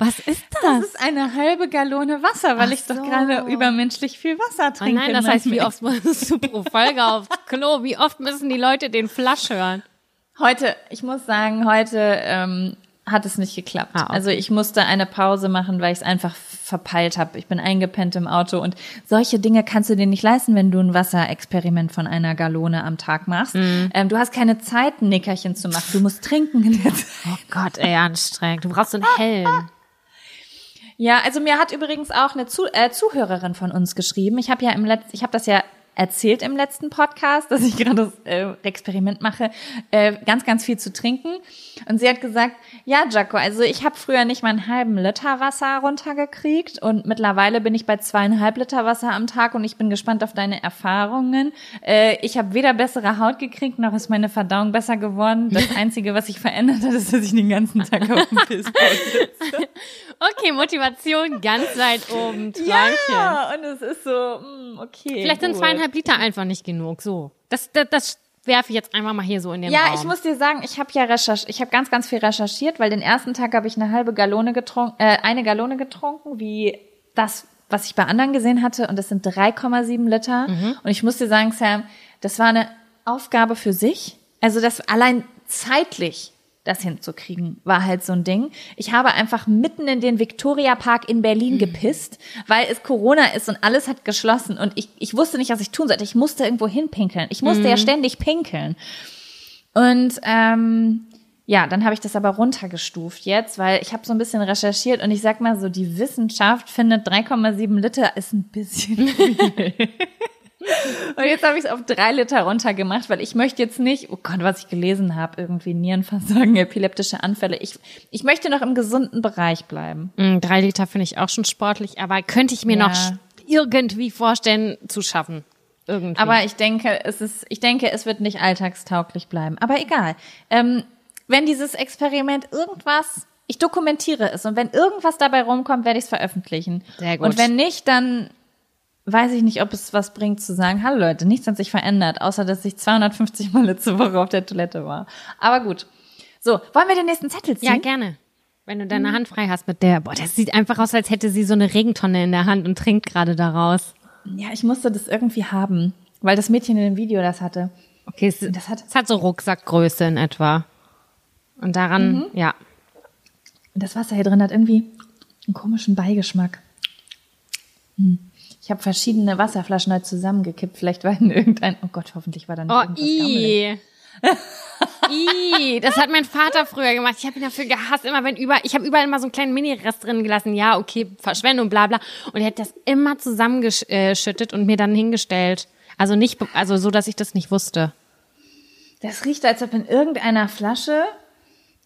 Was ist das? Das ist eine halbe Gallone Wasser, weil Ach ich doch so. gerade übermenschlich viel Wasser Oh trinke. nein, das heißt, wie oft musst du pro Folge aufs Klo? Wie oft müssen die Leute den Flasch hören? Heute, ich muss sagen, heute ähm, hat es nicht geklappt. Ah, okay. Also ich musste eine Pause machen, weil ich es einfach verpeilt habe. Ich bin eingepennt im Auto und solche Dinge kannst du dir nicht leisten, wenn du ein Wasserexperiment von einer Gallone am Tag machst. Mhm. Ähm, du hast keine Zeit, ein Nickerchen zu machen. Du musst trinken in der Zeit. Oh Gott, ey, anstrengend. Du brauchst so einen Helm. Ja, also mir hat übrigens auch eine Zu äh, Zuhörerin von uns geschrieben. Ich habe ja im letzten, ich habe das ja erzählt im letzten Podcast, dass ich gerade das äh, Experiment mache, äh, ganz, ganz viel zu trinken. Und sie hat gesagt, ja, Jaco, also ich habe früher nicht mal einen halben Liter Wasser runtergekriegt und mittlerweile bin ich bei zweieinhalb Liter Wasser am Tag und ich bin gespannt auf deine Erfahrungen. Äh, ich habe weder bessere Haut gekriegt, noch ist meine Verdauung besser geworden. Das Einzige, was sich verändert hat, ist, dass ich den ganzen Tag auf dem Pissboot sitze. Okay, Motivation ganz weit oben. Träumchen. Ja, und es ist so, mm, okay. Vielleicht sind gut. zweieinhalb Liter einfach nicht genug. So. Das, das, das werfe ich jetzt einfach mal hier so in den Ja, Raum. ich muss dir sagen, ich habe ja recherchiert, ich habe ganz, ganz viel recherchiert, weil den ersten Tag habe ich eine halbe Gallone getrunken, äh, eine Gallone getrunken, wie das, was ich bei anderen gesehen hatte, und das sind 3,7 Liter. Und ich muss dir sagen, Sam, das war eine Aufgabe für sich. Also das allein zeitlich das hinzukriegen, war halt so ein Ding. Ich habe einfach mitten in den Victoria Park in Berlin gepisst, weil es Corona ist und alles hat geschlossen und ich, ich wusste nicht, was ich tun sollte. Ich musste irgendwo hinpinkeln. Ich musste ja ständig pinkeln. Und ähm, ja, dann habe ich das aber runtergestuft jetzt, weil ich habe so ein bisschen recherchiert und ich sag mal so, die Wissenschaft findet 3,7 Liter ist ein bisschen viel. Und jetzt habe ich es auf drei Liter runtergemacht, weil ich möchte jetzt nicht, oh Gott, was ich gelesen habe, irgendwie Nierenversagen, epileptische Anfälle. Ich, ich möchte noch im gesunden Bereich bleiben. Mm, Drei Liter finde ich auch schon sportlich, aber könnte ich mir Ja. noch irgendwie vorstellen zu schaffen. Irgendwie. Aber ich denke, es ist, ich denke, es wird nicht alltagstauglich bleiben. Aber egal. Ähm, wenn dieses Experiment irgendwas, ich dokumentiere es und wenn irgendwas dabei rumkommt, werde ich es veröffentlichen. Sehr gut. Und wenn nicht, dann weiß ich nicht, ob es was bringt zu sagen, hallo Leute, nichts hat sich verändert, außer dass ich 250 Mal letzte Woche auf der Toilette war. Aber gut. So, wollen wir den nächsten Zettel ziehen? ja, gerne. Wenn du deine Hand frei hast mit der, boah, das sieht einfach aus, als hätte sie so eine Regentonne in der Hand und trinkt gerade daraus. ja, ich musste das irgendwie haben, weil das Mädchen in dem Video das hatte. Okay, es, Das hat- es hat so Rucksackgröße in etwa. Und daran, Mhm. ja. Und das Wasser hier drin hat irgendwie einen komischen Beigeschmack. Hm. Ich habe verschiedene Wasserflaschen halt zusammengekippt. Vielleicht war in irgendein. Oh Gott, hoffentlich war da nicht Oh, irgendwas i. I, das hat mein Vater früher gemacht. Ich habe ihn dafür gehasst, immer wenn über, ich habe überall immer so einen kleinen Mini-Rest drin gelassen. Ja, okay, Verschwendung, bla bla. Und er hat das immer zusammengeschüttet und mir dann hingestellt. Also nicht, also so, dass ich das nicht wusste. Das riecht, als ob in irgendeiner Flasche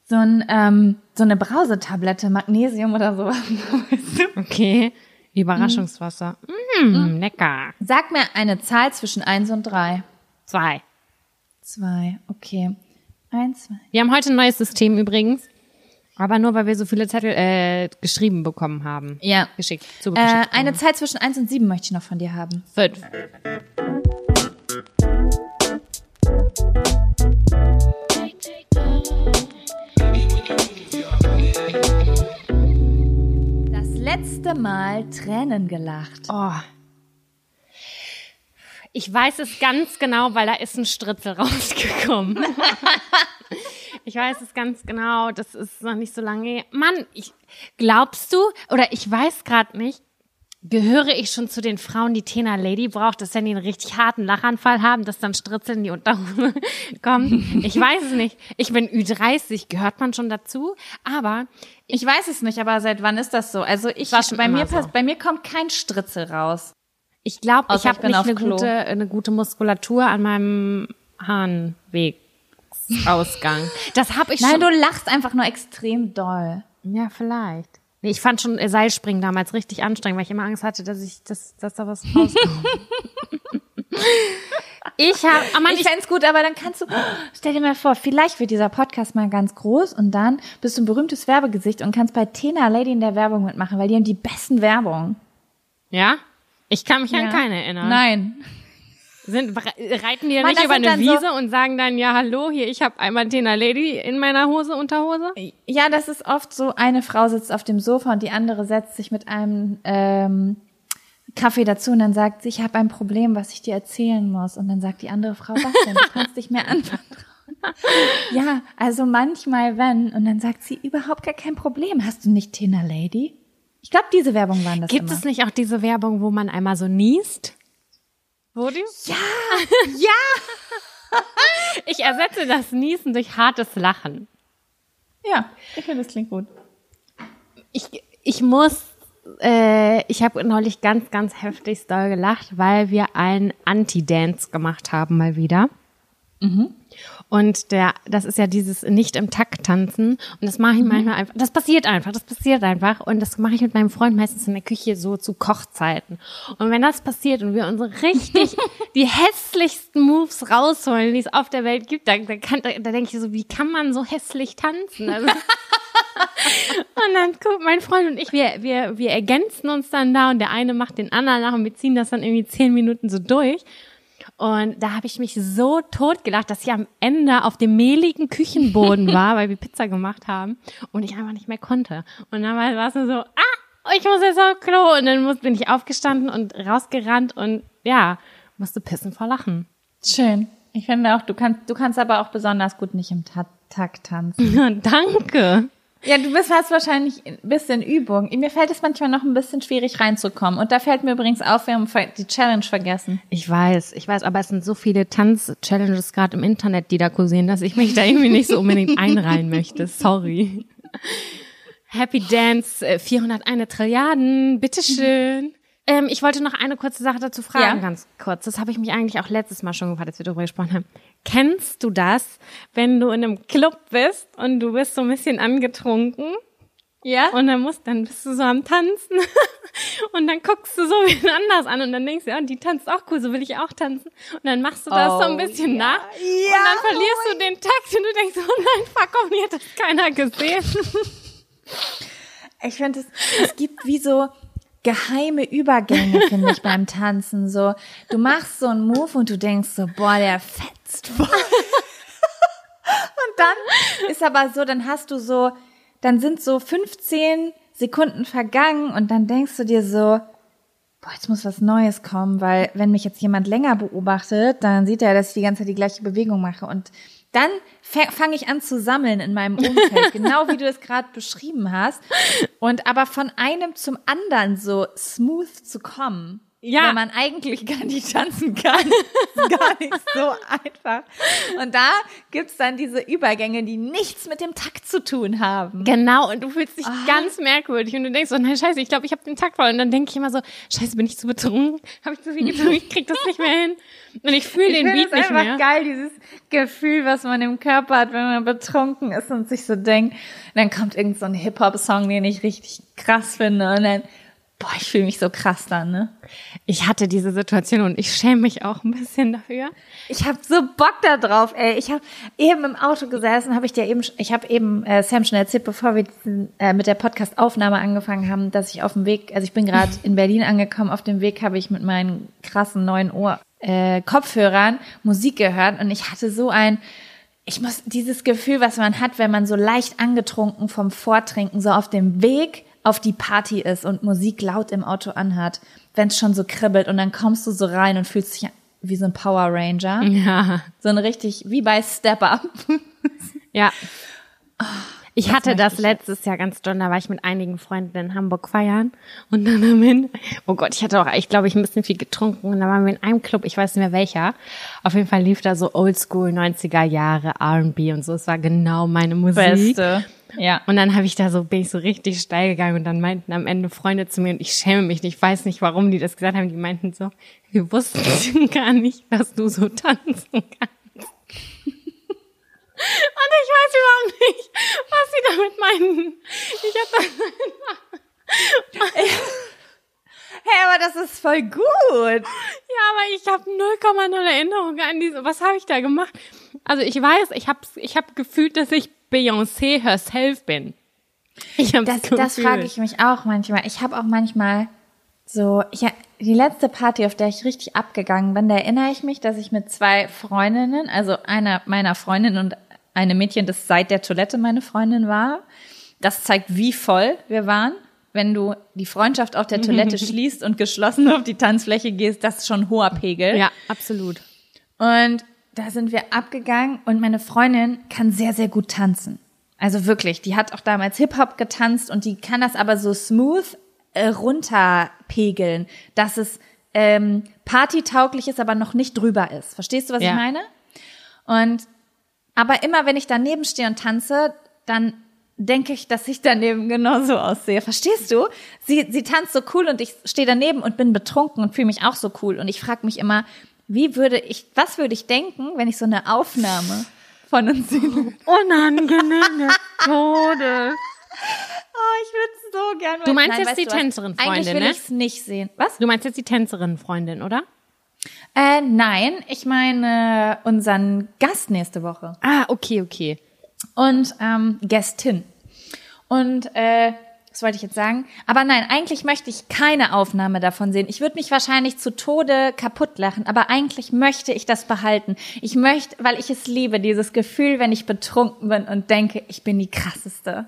so, ein, ähm, so eine Brausetablette, Magnesium oder sowas. Okay. Überraschungswasser. Mm, Mm, lecker. Sag mir eine Zahl zwischen 1 und 3. 2. 2, okay. 1, 2. Wir haben heute ein neues System übrigens. Aber nur, weil wir so viele Zettel äh, geschrieben bekommen haben. Ja. Geschickt. Äh, eine Zahl zwischen 1 und 7 möchte ich noch von dir haben. 5 letzte Mal Tränen gelacht. Oh. Ich weiß es ganz genau, weil da ist ein Stritzel rausgekommen. ich weiß es ganz genau. Das ist noch nicht so lange. Mann, ich, glaubst du, oder ich weiß gerade nicht, Gehöre ich schon zu den Frauen, die Tena Lady braucht, dass wenn die einen richtig harten Lachanfall haben, dass dann Stritzel in die Unterhose kommen? Ich weiß es nicht. Ich bin Ü30, gehört man schon dazu? Aber Ich weiß es nicht, aber seit wann ist das so? Also ich, bei mir, so. pass- bei mir kommt kein Stritzel raus. ich glaube, ich habe nicht eine Klo. gute, eine gute Muskulatur an meinem Harnwegsausgang. Das habe ich Nein, schon. du lachst einfach nur extrem doll. Ja, vielleicht. Nee, ich fand schon äh, Seilspringen damals richtig anstrengend, weil ich immer Angst hatte, dass ich, dass, dass da was rauskommt. ich habe, aber Ich fänd's gut, aber dann kannst du, stell dir mal vor, vielleicht wird dieser Podcast mal ganz groß und dann bist du ein berühmtes Werbegesicht und kannst bei Tena Lady in der Werbung mitmachen, weil die haben die besten Werbung. ja, ich kann mich an Ja. keine erinnern. Nein. Sind, reiten die Mann, nicht über eine dann so- Wiese und sagen dann, ja, hallo, hier, ich habe einmal Tena Lady in meiner Hose, Unterhose? Ja, das ist oft so, eine Frau sitzt auf dem Sofa und die andere setzt sich mit einem ähm, Kaffee dazu und dann sagt sie, ich habe ein Problem, was ich dir erzählen muss. Und dann sagt die andere Frau, was denn? Du kannst dich mir anvertrauen. ja, also manchmal wenn. Und dann sagt sie, überhaupt gar kein Problem. Hast du nicht Tena Lady? Ich glaube, diese Werbung waren das Gibt immer. es nicht auch diese Werbung, wo man einmal so niest? Die? Ja, ja. Ich ersetze das Niesen durch hartes Lachen. Ja, ich finde, das klingt gut. ich, ich muss, äh, ich habe neulich ganz, ganz heftig doll gelacht, weil wir einen Anti-Dance gemacht haben mal wieder. Und der, das ist ja dieses nicht im Takt tanzen. Und das mache ich manchmal einfach. Das passiert einfach, das passiert einfach. Und das mache ich mit meinem Freund meistens in der Küche so zu Kochzeiten. Und wenn das passiert und wir unsere richtig, die hässlichsten Moves rausholen, die es auf der Welt gibt, da, da, kann, da, da denke ich so, wie kann man so hässlich tanzen? Also, und dann guckt mein Freund und ich, wir, wir, wir ergänzen uns dann da und der eine macht den anderen nach und wir ziehen das dann irgendwie zehn Minuten so durch. Und da habe ich mich so totgelacht, dass ich am Ende auf dem mehligen Küchenboden war, weil wir Pizza gemacht haben und ich einfach nicht mehr konnte. Und dann war es nur so, ah, ich muss jetzt auf Klo. Und dann muss, bin ich aufgestanden und rausgerannt und ja, musste pissen vor Lachen. Schön. Ich finde auch, du kannst, du kannst aber auch besonders gut nicht im Ta Takt tanzen. Ja, danke. Ja, du bist hast wahrscheinlich ein bisschen Übung. Mir fällt es manchmal noch ein bisschen schwierig reinzukommen. Und da fällt mir übrigens auf, wir haben die Challenge vergessen. Ich weiß, ich weiß, aber es sind so viele Tanz-Challenges gerade im Internet, die da kursieren, dass ich mich da irgendwie nicht so unbedingt einreihen möchte. Sorry. Happy Dance, äh, 401 Trilliarden, bitteschön. Ähm, ich wollte noch eine kurze Sache dazu fragen, Ja. ganz kurz. Das habe ich mich eigentlich auch letztes Mal schon gefragt, als wir darüber gesprochen haben. Kennst du das, wenn du in einem Club bist und du bist so ein bisschen angetrunken? Ja? Und dann musst, dann bist du so am Tanzen und dann guckst du so wen anders an und dann denkst du, ja, die tanzt auch cool, so will ich auch tanzen. Und dann machst du das so ein Oh, bisschen ja. nach und dann verlierst du den Takt und du denkst, oh nein, fuck, hoffentlich hat das keiner gesehen. Ich finde es, es gibt wie so geheime Übergänge, finde ich, beim Tanzen. So, du machst so einen Move und du denkst so, boah, der fetzt voll. und dann ist aber so, dann hast du so, dann sind so 15 Sekunden vergangen und dann denkst du dir so, boah, jetzt muss was Neues kommen, weil wenn mich jetzt jemand länger beobachtet, dann sieht er, dass ich die ganze Zeit die gleiche Bewegung mache und dann fange ich an zu sammeln in meinem Umfeld, genau wie du es gerade beschrieben hast. Und aber von einem zum anderen so smooth zu kommen, Ja. wenn man eigentlich gar nicht tanzen kann, ist gar nicht so einfach. Und da gibt's dann diese Übergänge, die nichts mit dem Takt zu tun haben. Genau, und du fühlst dich ganz merkwürdig und du denkst so, nein, scheiße, ich glaube, ich habe den Takt voll. Und dann denke ich immer so, scheiße, bin ich zu betrunken? Habe ich zu viel getrunken? Ich krieg das nicht mehr hin. Und ich fühle den ich Beat finde es nicht einfach mehr. geil, dieses Gefühl, was man im Körper hat, wenn man betrunken ist und sich so denkt, dann kommt irgend so ein Hip-Hop-Song, den ich richtig krass finde und dann, boah, ich fühle mich so krass dann, ne? Ich hatte diese Situation und ich schäme mich auch ein bisschen dafür. Ich habe so Bock da drauf, ey. Ich habe eben im Auto gesessen, habe ich dir eben, ich habe eben äh, Sam schon erzählt, bevor wir diesen, äh, mit der Podcast-Aufnahme angefangen haben, dass ich auf dem Weg, also ich bin gerade in Berlin angekommen, auf dem Weg habe ich mit meinen krassen neuen Ohr äh, Kopfhörern Musik gehört und ich hatte so ein ich muss dieses Gefühl, was man hat, wenn man so leicht angetrunken vom Vortrinken so auf dem Weg auf die Party ist und Musik laut im Auto anhat, wenn es schon so kribbelt und dann kommst du so rein und fühlst dich wie so ein Power Ranger. Ja. So ein richtig, wie bei Step Up. Ja. Ich Was hatte das ich letztes Jahr ganz doll, da war ich mit einigen Freunden in Hamburg feiern und dann am Ende, oh Gott, ich hatte auch, ich glaube, ich ein bisschen viel getrunken und da waren wir in einem Club, ich weiß nicht mehr welcher. Auf jeden Fall lief da so Oldschool 90er Jahre R&B und so, es war genau meine Musik. Beste. Ja. Und dann habe ich da so, bin ich so richtig steil gegangen und dann meinten am Ende Freunde zu mir und ich schäme mich nicht, ich weiß nicht, warum die das gesagt haben, die meinten so, wir wussten gar nicht, dass du so tanzen kannst. Und ich weiß überhaupt nicht, was sie damit meinten. Ich hab das, Hey, aber das ist voll gut. ja, aber ich habe 0,0 Erinnerung an diese, was habe ich da gemacht? Also ich weiß, ich habe ich hab gefühlt, dass ich Beyoncé herself bin. Ich hab's Das, das gefühlt. frage ich mich auch manchmal. Ich habe auch manchmal so, ich, die letzte Party, auf der ich richtig abgegangen bin, da erinnere ich mich, dass ich mit zwei Freundinnen, also einer meiner Freundinnen und einem Mädchen, das seit der Toilette meine Freundin war. Das zeigt, wie voll wir waren. Wenn du die Freundschaft auf der Toilette schließt und geschlossen auf die Tanzfläche gehst, das ist schon hoher Pegel. Ja, absolut. Und da sind wir abgegangen und meine Freundin kann sehr, sehr gut tanzen. Also wirklich, die hat auch damals Hip-Hop getanzt und die kann das aber so smooth äh, runterpegeln, dass es ähm, partytauglich ist, aber noch nicht drüber ist. Verstehst du, was Ja. ich meine? Und aber immer wenn ich daneben stehe und tanze, dann denke ich, dass ich daneben genauso aussehe. Verstehst du? Sie, sie tanzt so cool und ich stehe daneben und bin betrunken und fühle mich auch so cool. Und ich frage mich immer, wie würde ich, was würde ich denken, wenn ich so eine Aufnahme von uns sehe? Unangenehme Tode. Oh, ich würde so gerne. Du meinst Nein, jetzt die du was? Tänzerin-Freundin, Eigentlich will ne? ich es nicht sehen. Was? Du meinst jetzt die Tänzerin-Freundin, oder? Äh, nein, ich meine unseren Gast nächste Woche. Ah, okay, okay. und ähm, Gästin. Und äh, was wollte ich jetzt sagen? Aber nein, eigentlich möchte ich keine Aufnahme davon sehen. Ich würde mich wahrscheinlich zu Tode kaputt lachen, aber eigentlich möchte ich das behalten. Ich möchte, weil ich es liebe, dieses Gefühl, wenn ich betrunken bin und denke, ich bin die krasseste.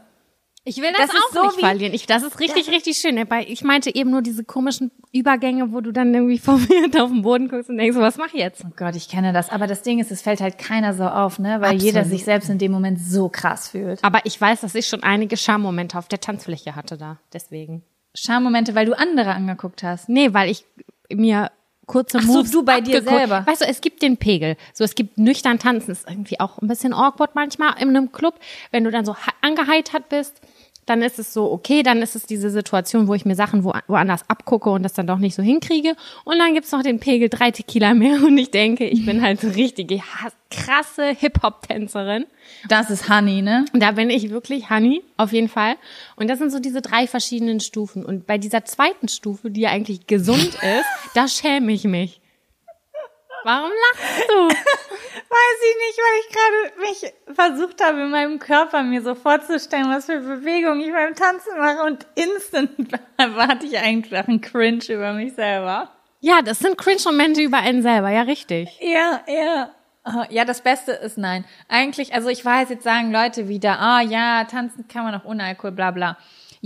Ich will das, Das auch so nicht verlieren. Ich, das ist richtig, richtig schön. Ich meinte eben nur diese komischen Übergänge, wo du dann irgendwie verwirrt auf den Boden guckst und denkst, was mach ich jetzt? Oh Gott, ich kenne das. Aber das Ding ist, es fällt halt keiner so auf, ne? Weil Absolut. jeder sich selbst in dem Moment so krass fühlt. Aber ich weiß, dass ich schon einige Schammomente auf der Tanzfläche hatte da. Deswegen. Schammomente, weil du andere angeguckt hast. Nee, weil ich mir kurze Ach so, Moves du bei dir selber. Weißt du, es gibt den Pegel. So, es gibt nüchtern tanzen. ist irgendwie auch ein bisschen awkward manchmal in einem Club. Wenn du dann so angeheitert bist, dann ist es so, okay, dann ist es diese Situation, wo ich mir Sachen wo, woanders abgucke und das dann doch nicht so hinkriege. Und dann gibt's noch den Pegel drei Tequila mehr und ich denke, ich bin halt so richtige ha- krasse Hip-Hop-Tänzerin. Das ist Honey, ne? Da bin ich wirklich Honey, auf jeden Fall. Und das sind so diese drei verschiedenen Stufen. Und bei dieser zweiten Stufe, die ja eigentlich gesund ist, da schäme ich mich. Warum lachst du? Weiß ich nicht, weil ich gerade mich versucht habe, in meinem Körper mir so vorzustellen, was für Bewegungen ich beim Tanzen mache und instant hatte ich einfach einen Cringe über mich selber. Ja, das sind Cringe-Momente über einen selber, ja, richtig. Ja, ja. Ah, Ja, das Beste ist nein. Eigentlich, also ich weiß, jetzt sagen Leute wieder, ah ja, tanzen kann man auch ohne Alkohol, bla bla.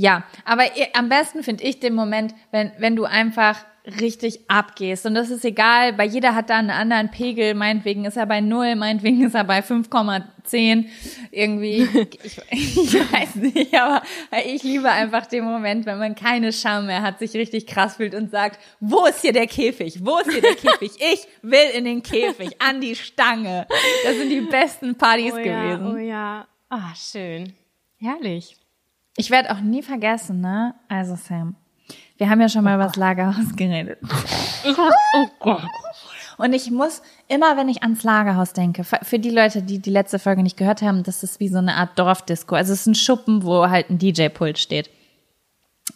Ja, aber am besten finde ich den Moment, wenn, wenn du einfach richtig abgehst. Und das ist egal, bei jeder hat da einen anderen Pegel, meinetwegen ist er bei null, meinetwegen ist er bei 5,10. Irgendwie, ich, ich weiß nicht, aber ich liebe einfach den Moment, wenn man keine Scham mehr hat, sich richtig krass fühlt und sagt, wo ist hier der Käfig? Wo ist hier der Käfig? Ich will in den Käfig, an die Stange. Das sind die besten Partys Ja, gewesen. oh ja. Ah, schön. Herrlich. Ich werde auch nie vergessen, ne? Also Sam, wir haben ja schon mal über das Lagerhaus geredet. Oh Gott. Und ich muss immer, wenn ich ans Lagerhaus denke, für die Leute, die die letzte Folge nicht gehört haben, das ist wie so eine Art Dorfdisco. Also es ist ein Schuppen, wo halt ein DJ-Pult steht.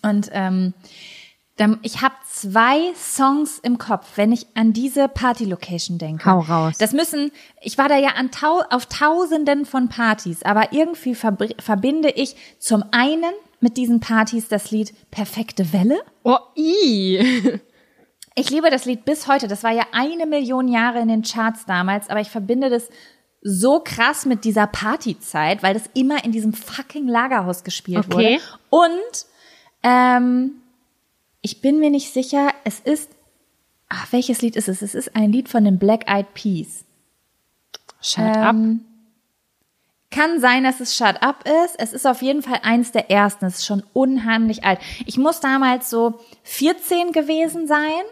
Und ähm, ich habe zwei Songs im Kopf, wenn ich an diese Party-Location denke. Hau raus. Das müssen, ich war da ja an tau, auf Tausenden von Partys, aber irgendwie verbinde ich zum einen mit diesen Partys das Lied Perfekte Welle. Oh, i. Ich liebe das Lied bis heute. Das war ja eine Million Jahre in den Charts damals, aber ich verbinde das so krass mit dieser Partyzeit, weil das immer in diesem fucking Lagerhaus gespielt Okay. wurde. Und ähm, ich bin mir nicht sicher, es ist, ach, welches Lied ist es? Es ist ein Lied von den Black Eyed Peas. Shut up. Ähm, Kann sein, dass es Shut Up ist. Es ist auf jeden Fall eins der ersten. Es ist schon unheimlich alt. Ich muss damals so 14 gewesen sein,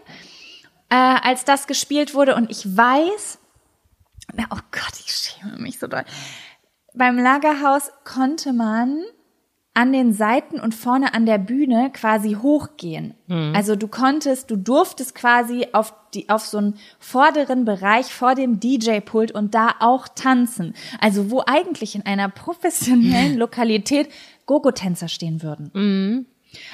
äh, als das gespielt wurde. Und ich weiß, oh Gott, ich schäme mich so doll. Beim Lagerhaus konnte man an den Seiten und vorne an der Bühne quasi hochgehen. Mhm. Also du konntest, du durftest quasi auf die, auf so einen vorderen Bereich vor dem DJ-Pult und da auch tanzen. Also wo eigentlich in einer professionellen Lokalität Gogo-Tänzer stehen würden. Mhm.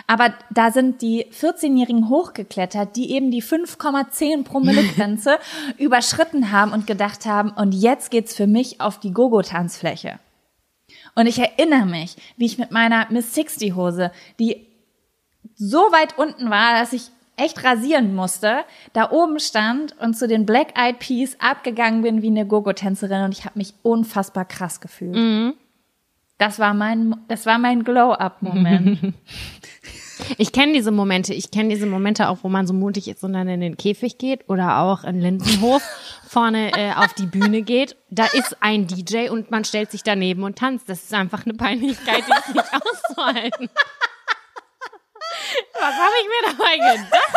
Aber da sind die 14-Jährigen hochgeklettert, die eben die 5,10 Promille-Grenze überschritten haben und gedacht haben, und jetzt geht's für mich auf die Gogo-Tanzfläche. Und ich erinnere mich, wie ich mit meiner Miss 60 Hose, die so weit unten war, dass ich echt rasieren musste, da oben stand und zu den Black Eyed Peas abgegangen bin wie eine Gogo-Tänzerin und ich habe mich unfassbar krass gefühlt. Mhm. Das war mein, das war mein Glow-up-Moment. Ich kenne diese Momente. Ich kenne diese Momente auch, wo man so mutig ist und dann in den Käfig geht oder auch in Lindenhof vorne äh, auf die Bühne geht. Da ist ein DJ und man stellt sich daneben und tanzt. Das ist einfach eine Peinlichkeit, die ich nicht auszuhalten. Was habe ich mir dabei gedacht?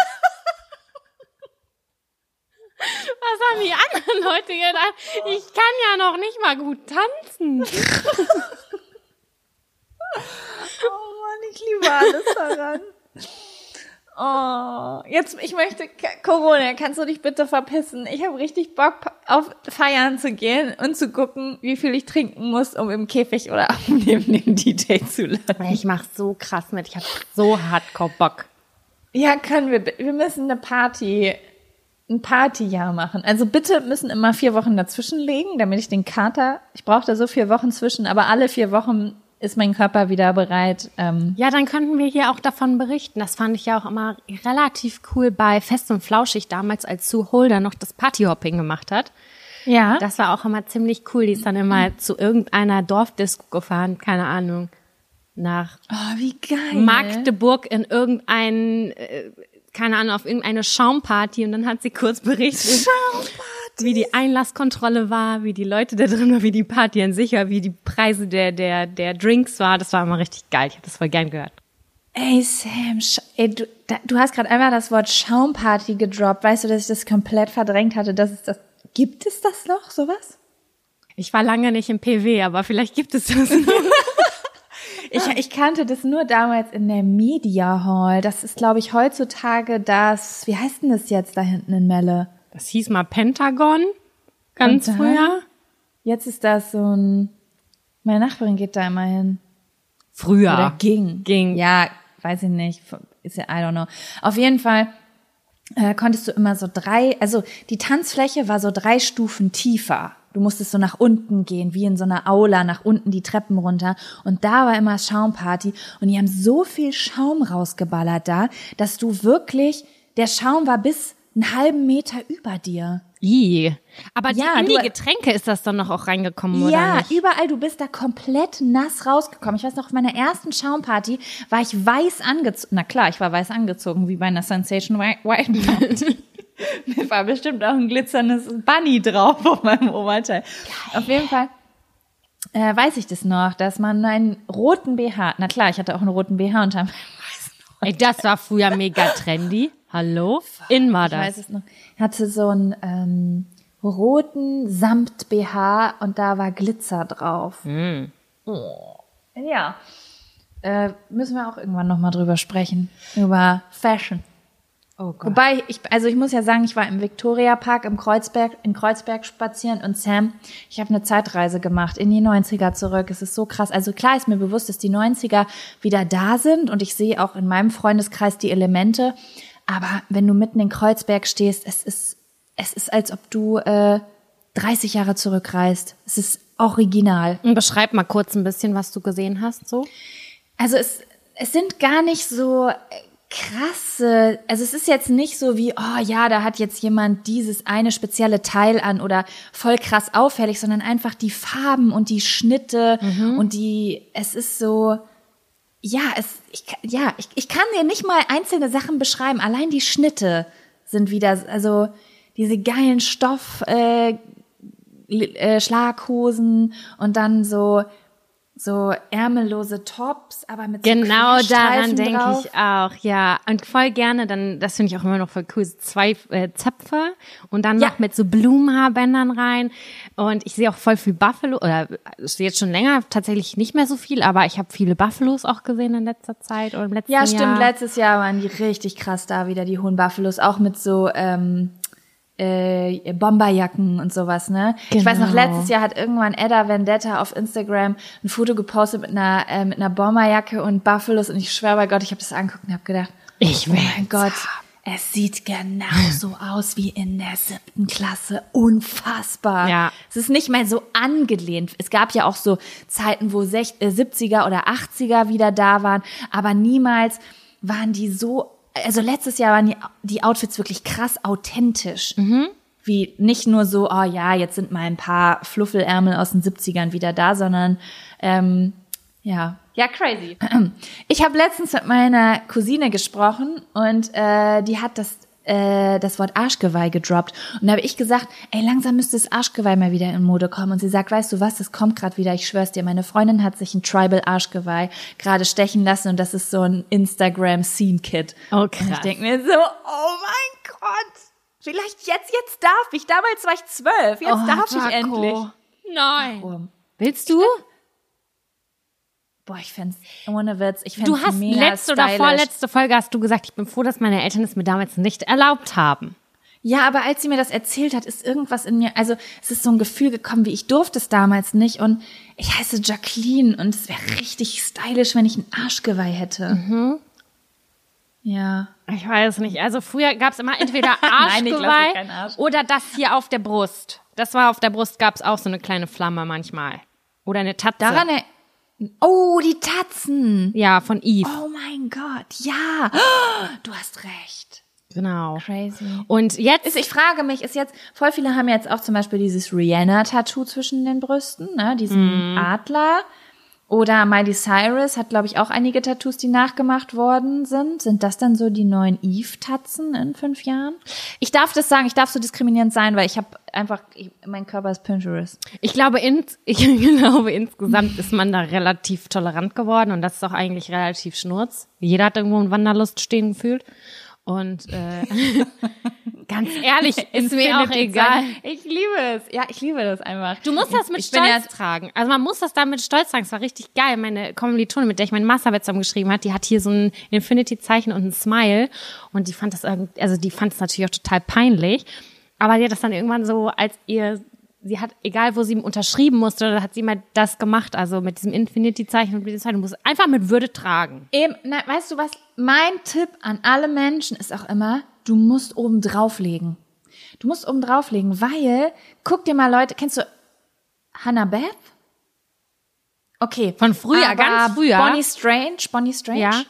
Was haben die anderen Leute gedacht? Ich kann ja noch nicht mal gut tanzen. oh Mann, ich liebe alles daran. Oh, jetzt, ich möchte, Corona, kannst du dich bitte verpissen? Ich habe richtig Bock, auf Feiern zu gehen und zu gucken, wie viel ich trinken muss, um im Käfig oder neben dem DJ zu landen. Ich mach so krass mit, ich habe so hardcore Bock. Ja, können wir, wir müssen eine Party, ein Partyjahr machen. Also bitte müssen immer vier Wochen dazwischen legen, damit ich den Kater, ich brauche da so vier Wochen zwischen, aber alle vier Wochen ist mein Körper wieder bereit. Ähm ja, dann könnten wir hier auch davon berichten. Das fand ich ja auch immer relativ cool bei Fest und Flauschig damals, als Sue Holder noch das Partyhopping gemacht hat. Ja. Das war auch immer ziemlich cool. Die ist dann immer zu irgendeiner Dorfdisco gefahren, keine Ahnung, nach oh. Magdeburg in irgendein, äh, keine Ahnung, auf irgendeine Schaumparty und dann hat sie kurz berichtet. Schaumparty wie die Einlasskontrolle war, wie die Leute da drin waren, wie die Party an sich war, wie die Preise der, der, der Drinks war. Das war immer richtig geil. Ich habe das voll gern gehört. Ey, Sam, ey, du, da, du hast gerade einmal das Wort Schaumparty gedroppt. Weißt du, dass ich das komplett verdrängt hatte? Das ist das. Gibt es das noch, sowas? Ich war lange nicht im PW, aber vielleicht gibt es das noch. ich, ich kannte das nur damals in der Media Hall. Das ist, glaube ich, heutzutage das, wie heißt denn das jetzt da hinten in Melle? Das hieß mal Pentagon, ganz dann, früher. Jetzt ist das so ein, meine Nachbarin geht da immer hin. Früher. Oder ging. Ging. Ja, weiß ich nicht. Ist ja, I don't know. Auf jeden Fall äh, konntest du immer so drei, also die Tanzfläche war so drei Stufen tiefer. Du musstest so nach unten gehen, wie in so einer Aula, nach unten die Treppen runter. Und da war immer Schaumparty. Und die haben so viel Schaum rausgeballert da, dass du wirklich, der Schaum war bis einen halben Meter über dir. I. Aber ja, in die Getränke ist das dann noch auch reingekommen, oder? Ja, nicht? überall. Du bist da komplett nass rausgekommen. Ich weiß noch, auf meiner ersten Schaumparty war ich weiß angezogen. Na klar, ich war weiß angezogen, wie bei einer Sensation White Mir war bestimmt auch ein glitzerndes Bunny drauf auf meinem Oberteil. Geil. Auf jeden Fall äh, weiß ich das noch, dass man einen roten BH, na klar, ich hatte auch einen roten BH unter meinem weißen Ey, das war früher mega trendy. Hallo? In war das. Ich weiß es noch. Hatte so einen ähm, roten Samt-BH und da war Glitzer drauf. Mm. Oh. Ja. Äh, müssen wir auch irgendwann nochmal drüber sprechen. Über Fashion. Oh Gott. Wobei, ich, also ich muss ja sagen, ich war im Victoria Park im Kreuzberg, in Kreuzberg spazieren und Sam, ich habe eine Zeitreise gemacht in die 90er zurück. Es ist so krass. Also klar ist mir bewusst, dass die 90er wieder da sind und ich sehe auch in meinem Freundeskreis die Elemente. Aber wenn du mitten in Kreuzberg stehst, es ist, es ist, als ob du äh, 30 Jahre zurückreist. Es ist original. Und beschreib mal kurz ein bisschen, was du gesehen hast, so. Also es, es sind gar nicht so äh, krasse, also es ist jetzt nicht so wie, oh ja, da hat jetzt jemand dieses eine spezielle Teil an oder voll krass auffällig, sondern einfach die Farben und die Schnitte mhm. und die, es ist so, ja, es, ich, ja, ich, ich kann dir nicht mal einzelne Sachen beschreiben. Allein die Schnitte sind wieder, also diese geilen Stoff, äh, äh, Schlaghosen und dann so so ärmellose Tops, aber mit so Genau daran denke ich auch, ja. Und voll gerne, dann, das finde ich auch immer noch voll cool, zwei äh, Zöpfe und dann Ja. noch mit so Blumenhaarbändern rein. Und ich sehe auch voll viel Buffalo, oder ich sehe jetzt schon länger tatsächlich nicht mehr so viel, aber ich habe viele Buffalos auch gesehen in letzter Zeit oder im letzten Ja, Jahr. stimmt. Letztes Jahr waren die richtig krass da wieder, die hohen Buffalos, auch mit so ähm, äh, Bomberjacken und sowas, ne? Ich weiß noch, Genau. letztes Jahr hat irgendwann Edda Vendetta auf Instagram ein Foto gepostet mit einer äh, mit einer Bomberjacke und Buffalos und ich schwöre bei Gott, ich habe das angeguckt und habe gedacht, Ich oh will. mein Gott, es sieht genauso aus wie in der siebten Klasse. Unfassbar. Ja. Es ist nicht mal so angelehnt. Es gab ja auch so Zeiten, wo sech- äh, 70er oder 80er wieder da waren, aber niemals waren die so, also letztes Jahr waren die, die Outfits wirklich krass authentisch. Wie nicht nur so, oh ja, jetzt sind mal ein paar Fluffelärmel aus den 70ern wieder da, sondern ähm, ja, Ja, crazy. ich habe letztens mit meiner Cousine gesprochen und äh, die hat das äh, das Wort Arschgeweih gedroppt und da habe ich gesagt, ey, langsam müsste das Arschgeweih mal wieder in Mode kommen und sie sagt, weißt du was, das kommt gerade wieder, ich schwör's dir, meine Freundin hat sich ein Tribal Arschgeweih gerade stechen lassen und das ist so ein Instagram Scene Kit. Oh, Und ich krass. denke mir so, oh mein Gott, vielleicht jetzt, jetzt darf ich. Damals war ich zwölf, jetzt Oh, darf Jaco. ich endlich. Nein. Warum? Willst du? Boah, ich fänd's, ohne Witz, ich fänd's Du hast mega letzte oder stylisch. vorletzte Folge hast du gesagt, ich bin froh, dass meine Eltern es mir damals nicht erlaubt haben. Ja, aber als sie mir das erzählt hat, ist irgendwas in mir, also es ist so ein Gefühl gekommen, wie ich durfte es damals nicht und ich heiße Jacqueline und es wäre richtig stylisch, wenn ich ein Arschgeweih hätte. Mhm. Ja. Ich weiß nicht. Also früher gab es immer entweder Nein, Arschgeweih keinen Arsch. oder das hier auf der Brust. Das war auf der Brust, gab es auch so eine kleine Flamme manchmal. Oder eine Tatze. Daran Oh, die Tatzen. ja, von Eve. Oh mein Gott, ja. Du hast recht. Genau. Crazy. Und jetzt ich frage mich, ist jetzt, voll viele haben jetzt auch zum Beispiel dieses Rihanna-Tattoo zwischen den Brüsten, ne, diesen Mhm. Adler. Oder Miley Cyrus hat, glaube ich, auch einige Tattoos, die nachgemacht worden sind. Sind das dann so die neuen Eve-Tatzen in fünf Jahren? Ich darf das sagen, ich darf so diskriminierend sein, weil ich habe einfach, ich, mein Körper ist Pinterest. Ich glaube, ins, ich glaube, insgesamt ist man da relativ tolerant geworden und das ist auch eigentlich relativ schnurz. Jeder hat irgendwo in Wanderlust stehen gefühlt. Und äh, ganz ehrlich, ist mir auch egal. Zeichen. Ich liebe es. Ja, ich liebe das einfach. Du musst das mit Ich Stolz ja- tragen. Also man muss das da mit Stolz tragen. Es war richtig geil. Meine Kommilitonin, mit der ich meine Masterarbeit zusammengeschrieben hat, die hat hier so ein Infinity-Zeichen und ein Smile. Und die fand das irgendwie, also die fand es natürlich auch total peinlich. Aber die hat das dann irgendwann so, als ihr, sie hat, egal wo sie unterschrieben musste, hat sie mal das gemacht. Also mit diesem Infinity-Zeichen und mit diesem Zeichen. Du musst es einfach mit Würde tragen. Eben, na, weißt du was? Mein Tipp an alle Menschen ist auch immer, du musst oben drauflegen. Du musst oben drauflegen, weil, guck dir mal Leute, kennst du Hannah Beth? Okay. Von früher, ganz früher. Bonnie Strange, Bonnie Strange. Ja.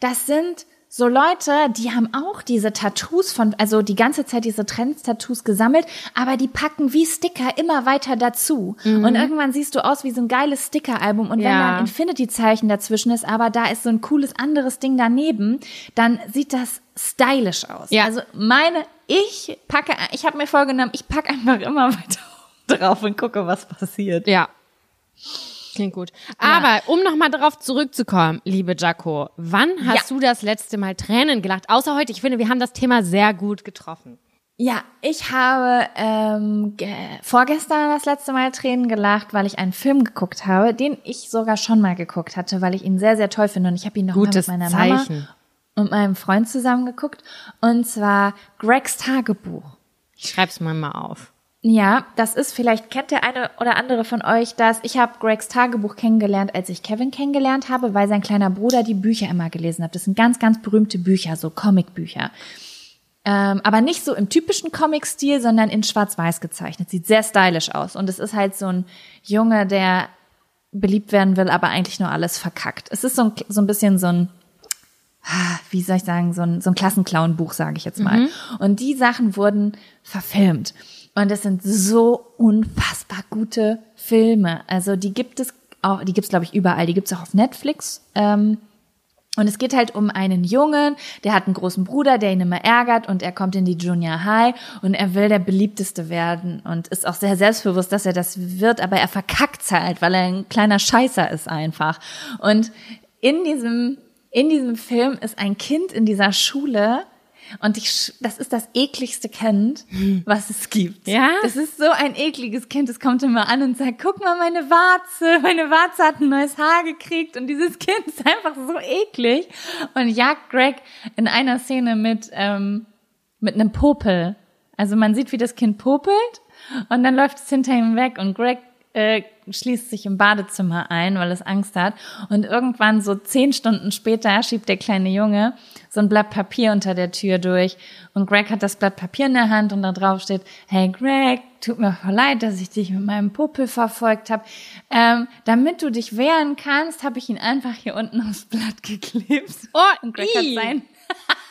Das sind so Leute, die haben auch diese Tattoos von, also die ganze Zeit diese Trends-Tattoos gesammelt, aber die packen wie Sticker immer weiter dazu. Und irgendwann siehst du aus wie so ein geiles Sticker-Album. Und wenn Mhm. Ja. da ein Infinity-Zeichen dazwischen ist, aber da ist so ein cooles anderes Ding daneben, dann sieht das stylisch aus. Ja. Also meine, ich packe, ich habe mir vorgenommen, ich packe einfach immer weiter drauf und gucke, was passiert. Ja. Klingt gut. Aber um nochmal darauf zurückzukommen, liebe Jaco, wann hast Ja. du das letzte Mal Tränen gelacht? Außer heute, ich finde, wir haben das Thema sehr gut getroffen. Ja, ich habe ähm, ge- vorgestern das letzte Mal Tränen gelacht, weil ich einen Film geguckt habe, den ich sogar schon mal geguckt hatte, weil ich ihn sehr, sehr toll finde. Und ich habe ihn noch Gutes mal mit meiner Zeichen. Mama und meinem Freund zusammen geguckt. Und zwar Gregs Tagebuch. Ich schreib's mal mal auf. Ja, das ist, vielleicht kennt der eine oder andere von euch das. Ich habe Gregs Tagebuch kennengelernt, als ich Kevin kennengelernt habe, weil sein kleiner Bruder die Bücher immer gelesen hat. Das sind ganz, ganz berühmte Bücher, so Comicbücher. Ähm, aber nicht so im typischen Comic-Stil, sondern in schwarz-weiß gezeichnet. Sieht sehr stylisch aus. Und es ist halt so ein Junge, der beliebt werden will, aber eigentlich nur alles verkackt. Es ist so ein, so ein bisschen so ein, ah, wie soll ich sagen, so ein, so ein Klassenclown-Buch, sage ich jetzt mal. Und die Sachen wurden verfilmt. Und es sind so unfassbar gute Filme. Also die gibt es auch, die gibt es, glaube ich, überall. Die gibt es auch auf Netflix. Ähm, Und es geht halt um einen Jungen, der hat einen großen Bruder, der ihn immer ärgert und er kommt in die Junior High und er will der beliebteste werden und ist auch sehr selbstbewusst, dass er das wird, aber er verkackt's halt, weil er ein kleiner Scheißer ist einfach. Und in diesem, in diesem Film ist ein Kind in dieser Schule, und ich, das ist das ekligste Kind, was es gibt. Ja? Das ist so ein ekliges Kind. Es kommt immer an und sagt, guck mal, meine Warze. Meine Warze hat ein neues Haar gekriegt. Und dieses Kind ist einfach so eklig. Und jagt Greg in einer Szene mit, ähm, mit einem Popel. Also man sieht, wie das Kind popelt. Und dann läuft es hinter ihm weg. Und Greg äh, schließt sich im Badezimmer ein, weil es Angst hat. Und irgendwann so zehn Stunden später schiebt der kleine Junge so ein Blatt Papier unter der Tür durch. Und Greg hat das Blatt Papier in der Hand und da drauf steht, hey Greg, tut mir voll leid, dass ich dich mit meinem Puppel verfolgt habe. Ähm, damit du dich wehren kannst, habe ich ihn einfach hier unten aufs Blatt geklebt. Oh, und Greg ii. hat sein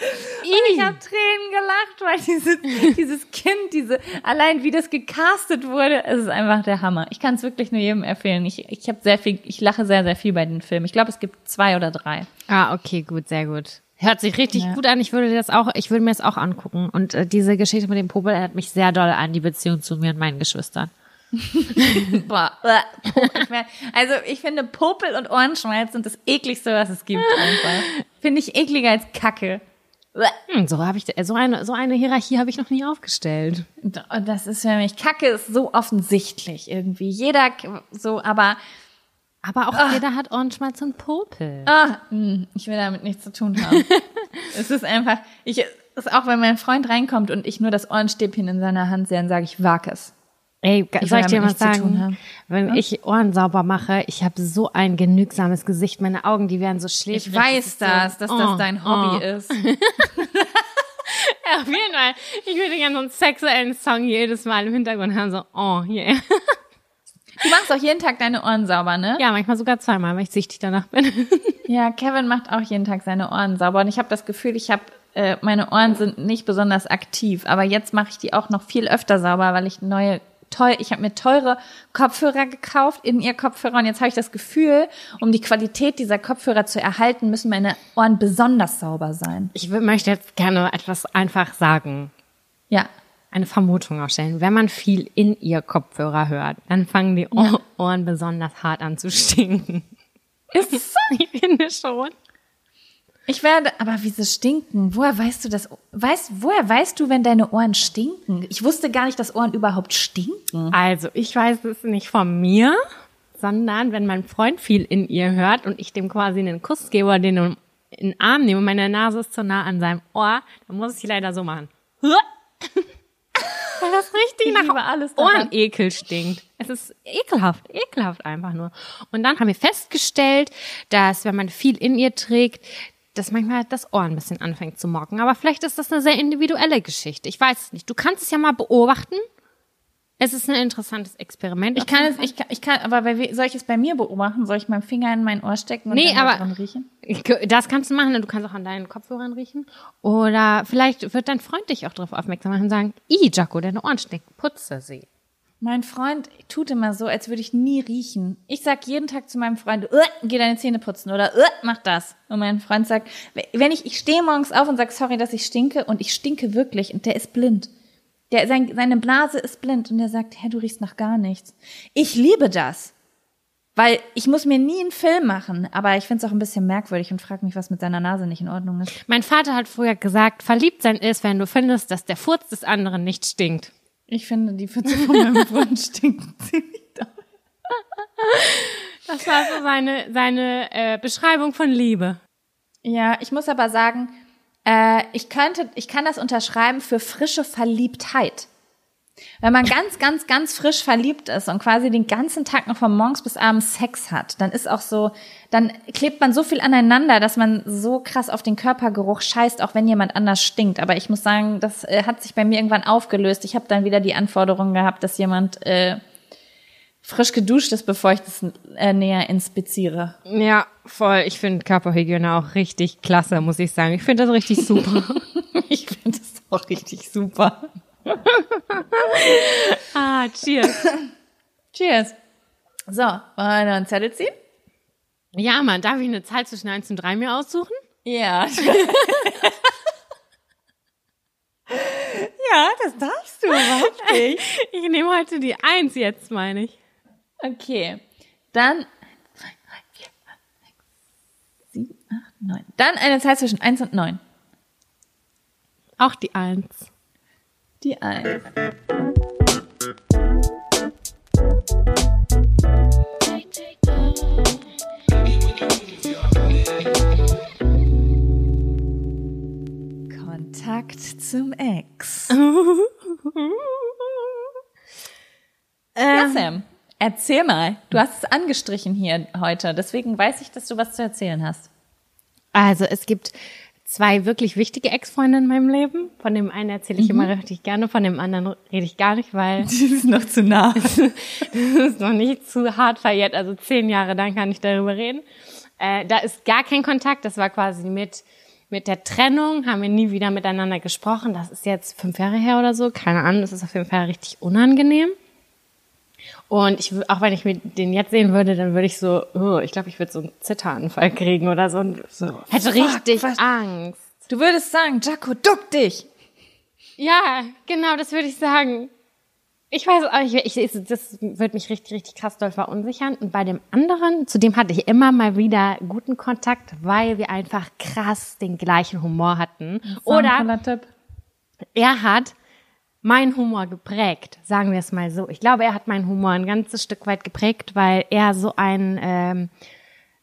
und ich habe Tränen gelacht, weil dieses, dieses Kind, diese, allein wie das gecastet wurde, es ist einfach der Hammer. Ich kann es wirklich nur jedem empfehlen. Ich, ich habe sehr viel, ich lache sehr, sehr viel bei den Filmen. Ich glaube, es gibt zwei oder drei. Ah, okay, gut, sehr gut. Hört sich richtig Ja. gut an. Ich würde das auch, ich würde mir das auch angucken. Und äh, diese Geschichte mit dem Popel erinnert mich sehr doll an die Beziehung zu mir und meinen Geschwistern. Boah, äh, also ich finde Popel und Ohrenschmalz sind das ekligste, was es gibt einfach. Finde ich ekliger als Kacke. Hm, so habe ich so eine so eine Hierarchie habe ich noch nie aufgestellt. Und das ist für mich, Kacke ist so offensichtlich irgendwie. Jeder so, aber Aber auch jeder hat Ohrenschmalz und Popel. Mh, ich will damit nichts zu tun haben. es ist einfach, ich, ist auch, wenn mein Freund reinkommt und ich nur das Ohrenstäbchen in seiner Hand sehe, dann sage ich, wag es. Ey, Ich soll ich dir mal sagen? Wenn ich Ohren sauber mache, ich habe so ein genügsames Gesicht. Meine Augen, die werden so schläfrig. Ich weiß das, dass Oh, das dein Hobby oh. ist. Ja, auf jeden Fall. Ich würde gerne so einen sexuellen Song jedes Mal im Hintergrund haben, so, oh, yeah. Du machst auch jeden Tag deine Ohren sauber, ne? Ja, manchmal sogar zweimal, weil ich süchtig danach bin. Ja, Kevin macht auch jeden Tag seine Ohren sauber und ich habe das Gefühl, ich habe äh, meine Ohren sind nicht besonders aktiv, aber jetzt mache ich die auch noch viel öfter sauber, weil ich neue teuer, ich habe mir teure Kopfhörer gekauft, in ihr Kopfhörer und jetzt habe ich das Gefühl, um die Qualität dieser Kopfhörer zu erhalten, müssen meine Ohren besonders sauber sein. Ich möchte jetzt gerne etwas einfach sagen. Ja. Eine Vermutung aufstellen. Wenn man viel in ihr Kopfhörer hört, dann fangen die Ohr Ohren besonders hart an zu stinken. Ist es so? Ich finde schon. Ich werde, aber wieso stinken? Woher weißt du das? Weißt, woher weißt du, wenn deine Ohren stinken? Ich wusste gar nicht, dass Ohren überhaupt stinken. Also, ich weiß es nicht von mir, sondern wenn mein Freund viel in ihr hört und ich dem quasi einen Kuss gebe oder den in den Arm nehme und meine Nase ist zu nah an seinem Ohr, dann muss ich leider so machen. Weil das richtig Ich nach alles. Ohrenekel stinkt. Es ist ekelhaft, ekelhaft einfach nur. Und dann haben wir festgestellt, dass wenn man viel in ihr trägt, dass manchmal das Ohr ein bisschen anfängt zu mocken. Aber vielleicht ist das eine sehr individuelle Geschichte. Ich weiß es nicht. Du kannst es ja mal beobachten. Es ist ein interessantes Experiment. Ich kann es, ich kann, ich kann, aber bei, soll ich es bei mir beobachten? Soll ich meinen Finger in mein Ohr stecken und Nee, dann da aber- dran riechen? Das kannst du machen, du kannst auch an deinen Kopfhörern riechen. Oder vielleicht wird dein Freund dich auch darauf aufmerksam machen und sagen, I, Jaco, deine Ohren stinken, putze sie. Mein Freund tut immer so, als würde ich nie riechen. Ich sag jeden Tag zu meinem Freund, "Uah, geh deine Zähne putzen oder "Uah, mach das. Und mein Freund sagt, wenn ich, ich stehe morgens auf und sag sorry, dass ich stinke und ich stinke wirklich und der ist blind. Der, sein, seine Blase ist blind und der sagt, hä, du riechst nach gar nichts. Ich liebe das. Weil ich muss mir nie einen Film machen, aber ich finde es auch ein bisschen merkwürdig und frage mich, was mit seiner Nase nicht in Ordnung ist. Mein Vater hat früher gesagt, verliebt sein ist, wenn du findest, dass der Furz des anderen nicht stinkt. Ich finde, die Pfütze von meinem Freund stinken ziemlich doll. Das war so seine, seine äh, Beschreibung von Liebe. Ja, ich muss aber sagen, äh, ich könnte, ich kann das unterschreiben für frische Verliebtheit. Wenn man ganz, ganz, ganz frisch verliebt ist und quasi den ganzen Tag noch von morgens bis abends Sex hat, dann ist auch so, dann klebt man so viel aneinander, dass man so krass auf den Körpergeruch scheißt, auch wenn jemand anders stinkt. Aber ich muss sagen, das äh, hat sich bei mir irgendwann aufgelöst. Ich habe dann wieder die Anforderung gehabt, dass jemand äh, frisch geduscht ist, bevor ich das äh, näher inspiziere. Ja, voll. Ich finde Körperhygiene auch richtig klasse, muss ich sagen. Ich finde das richtig super. Ich finde das auch richtig super. ah, cheers. Cheers. So, wollen wir noch einen Zettel ziehen? Ja, Mann, darf ich eine Zahl zwischen 1 und 3 mir aussuchen? Ja. ja, das darfst du überhaupt nicht. Ich nehme heute die 1 jetzt, meine ich. Okay. Dann 7, 8, 9. Dann eine Zahl zwischen 1 und 9. Auch die 1. Die 1. Kontakt zum Ex. Ja, Sam, erzähl mal. Du hast es angestrichen hier heute, deswegen weiß ich, dass du was zu erzählen hast. Also es gibt zwei wirklich wichtige Ex-Freunde in meinem Leben. Von dem einen erzähle ich immer richtig gerne, von dem anderen rede ich gar nicht, weil Das ist noch zu nah. das ist noch nicht zu hart verjährt. Also zehn Jahre, dann kann ich darüber reden. Äh, da ist gar kein Kontakt. Das war quasi mit mit der Trennung haben wir nie wieder miteinander gesprochen. Das ist jetzt fünf Jahre her oder so. Keine Ahnung. Das ist auf jeden Fall richtig unangenehm. Und ich, auch wenn ich mir den jetzt sehen würde, dann würde ich so, oh, ich glaube, ich würde so einen Zitteranfall kriegen oder so. Und so hätte fuck, richtig was- Angst. Du würdest sagen, Jaco, duck dich. Ja, genau, das würde ich sagen. Ich weiß auch ich, ich, das wird mich richtig, richtig krass doll verunsichern. Und bei dem anderen, zu dem hatte ich immer mal wieder guten Kontakt, weil wir einfach krass den gleichen Humor hatten. Oder er hat meinen Humor geprägt, sagen wir es mal so. Ich glaube, er hat meinen Humor ein ganzes Stück weit geprägt, weil er so einen ähm,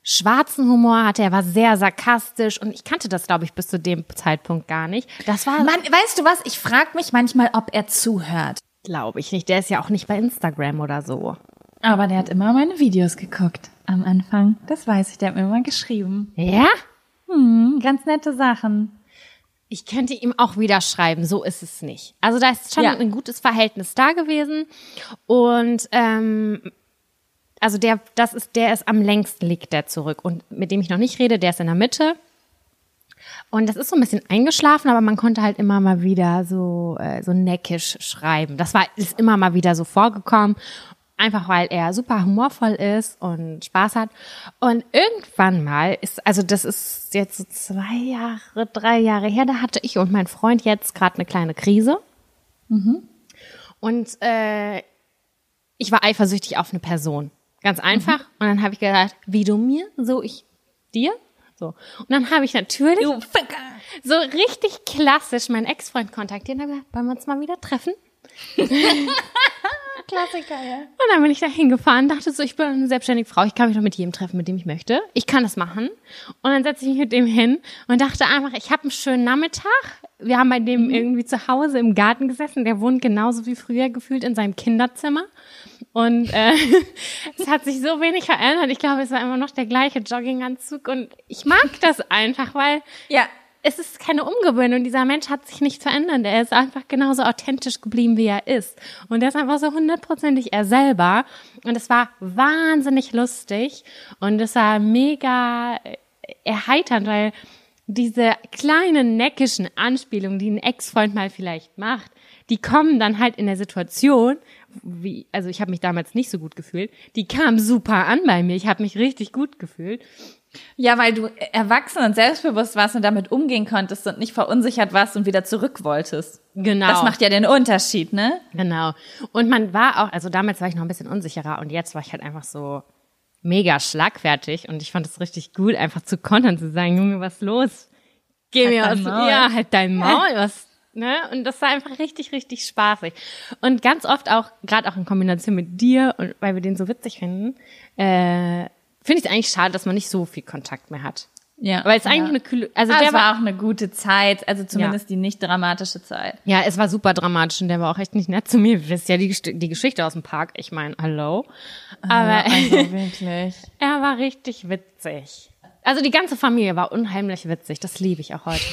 schwarzen Humor hatte. Er war sehr sarkastisch und ich kannte das, glaube ich, bis zu dem Zeitpunkt gar nicht. Das war, Mann, weißt du was? Ich frage mich manchmal, ob er zuhört. glaube ich nicht. Der ist ja auch nicht bei Instagram oder so. Aber der hat immer meine Videos geguckt am Anfang. Das weiß ich, der hat mir immer geschrieben. Ja? Hm, ganz nette Sachen. Ich könnte ihm auch wieder schreiben, so ist es nicht. Also da ist schon Ja. ein gutes Verhältnis da gewesen. Und ähm, also der, das ist, der ist am längsten liegt der zurück. Und mit dem ich noch nicht rede, der ist in der Mitte. Und das ist so ein bisschen eingeschlafen, aber man konnte halt immer mal wieder so, äh, so neckisch schreiben. Das war, ist immer mal wieder so vorgekommen. Einfach weil er super humorvoll ist und Spaß hat. Und irgendwann mal ist, also das ist jetzt so zwei Jahre, drei Jahre her, da hatte ich und mein Freund jetzt gerade eine kleine Krise. Und äh, ich war eifersüchtig auf eine Person. Ganz einfach. Und dann habe ich gesagt, wie du mir, so ich dir. So. Und dann habe ich natürlich so richtig klassisch meinen Ex-Freund kontaktiert und habe gesagt, wollen wir uns mal wieder treffen? Klassiker, ja. Und dann bin ich da hingefahren, dachte so, ich bin eine selbstständige Frau, ich kann mich doch mit jedem treffen, mit dem ich möchte. Ich kann das machen. Und dann setze ich mich mit dem hin und dachte einfach, ich habe einen schönen Nachmittag. Wir haben bei dem irgendwie zu Hause im Garten gesessen. Der wohnt genauso wie früher gefühlt in seinem Kinderzimmer. Und äh, es hat sich so wenig verändert. Ich glaube, es war immer noch der gleiche Jogginganzug. Und ich mag das einfach, weil Ja, es ist keine Umgewöhnung. Dieser Mensch hat sich nicht verändert. Er ist einfach genauso authentisch geblieben, wie er ist. Und er ist einfach so hundertprozentig er selber. Und es war wahnsinnig lustig. Und es war mega äh, erheiternd, weil diese kleinen neckischen Anspielungen, die ein Ex-Freund mal vielleicht macht, die kommen dann halt in der Situation, wie, also ich habe mich damals nicht so gut gefühlt, die kamen super an bei mir. Ich habe mich richtig gut gefühlt. Ja, weil du erwachsen und selbstbewusst warst und damit umgehen konntest und nicht verunsichert warst und wieder zurück wolltest. Genau. Das macht ja den Unterschied, ne? Genau. Und man war auch, also damals war ich noch ein bisschen unsicherer und jetzt war ich halt einfach so mega schlagfertig und ich fand es richtig gut, einfach zu kontern, zu sagen, Junge, was los? Geh mir aus, ja, halt dein Maul, was, ne? Und das war einfach richtig, richtig spaßig. Und ganz oft auch, gerade auch in Kombination mit dir und weil wir den so witzig finden, äh, finde ich es eigentlich schade, dass man nicht so viel Kontakt mehr hat. Ja. Weil es eigentlich ja. eine kühle, also Ah, der es war auch eine gute Zeit, also zumindest die nicht dramatische Zeit. Ja, es war super dramatisch und der war auch echt nicht nett zu mir. Ihr wisst ja die, die Geschichte aus dem Park. Ich meine, hallo. Aber Also wirklich. er war richtig witzig. Also die ganze Familie war unheimlich witzig. Das liebe ich auch heute.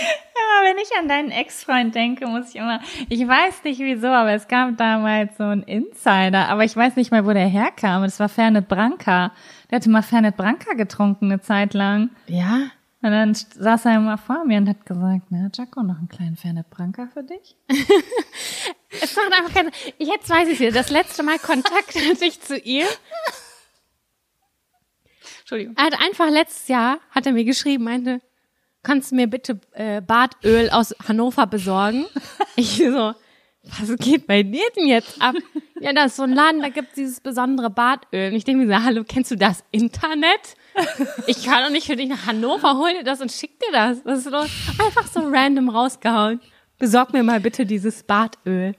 Ja, wenn ich an deinen Ex-Freund denke, muss ich immer, ich weiß nicht wieso, aber es gab damals so einen Insider, aber ich weiß nicht mal, wo der herkam. Das war Fernet Branca. Der hatte mal Fernet Branca getrunken eine Zeit lang. Ja? Und dann saß er immer vor mir und hat gesagt, na, Jaco, noch einen kleinen Fernet Branca für dich? Es macht einfach keinen Jetzt weiß ich wieder. Das letzte Mal Kontakt hatte ich zu ihr. Entschuldigung. Er hat einfach letztes Jahr, hat er mir geschrieben, meinte, kannst du mir bitte äh, Bartöl aus Hannover besorgen? Ich so, was geht bei dir denn jetzt ab? Ja, das ist so ein Laden, da gibt's dieses besondere Bartöl. Und ich denke mir so, hallo, kennst du das Internet? Ich kann doch nicht für dich nach Hannover, hol dir das und schick dir das. Was ist los? Einfach so random rausgehauen. Besorg mir mal bitte dieses Bartöl.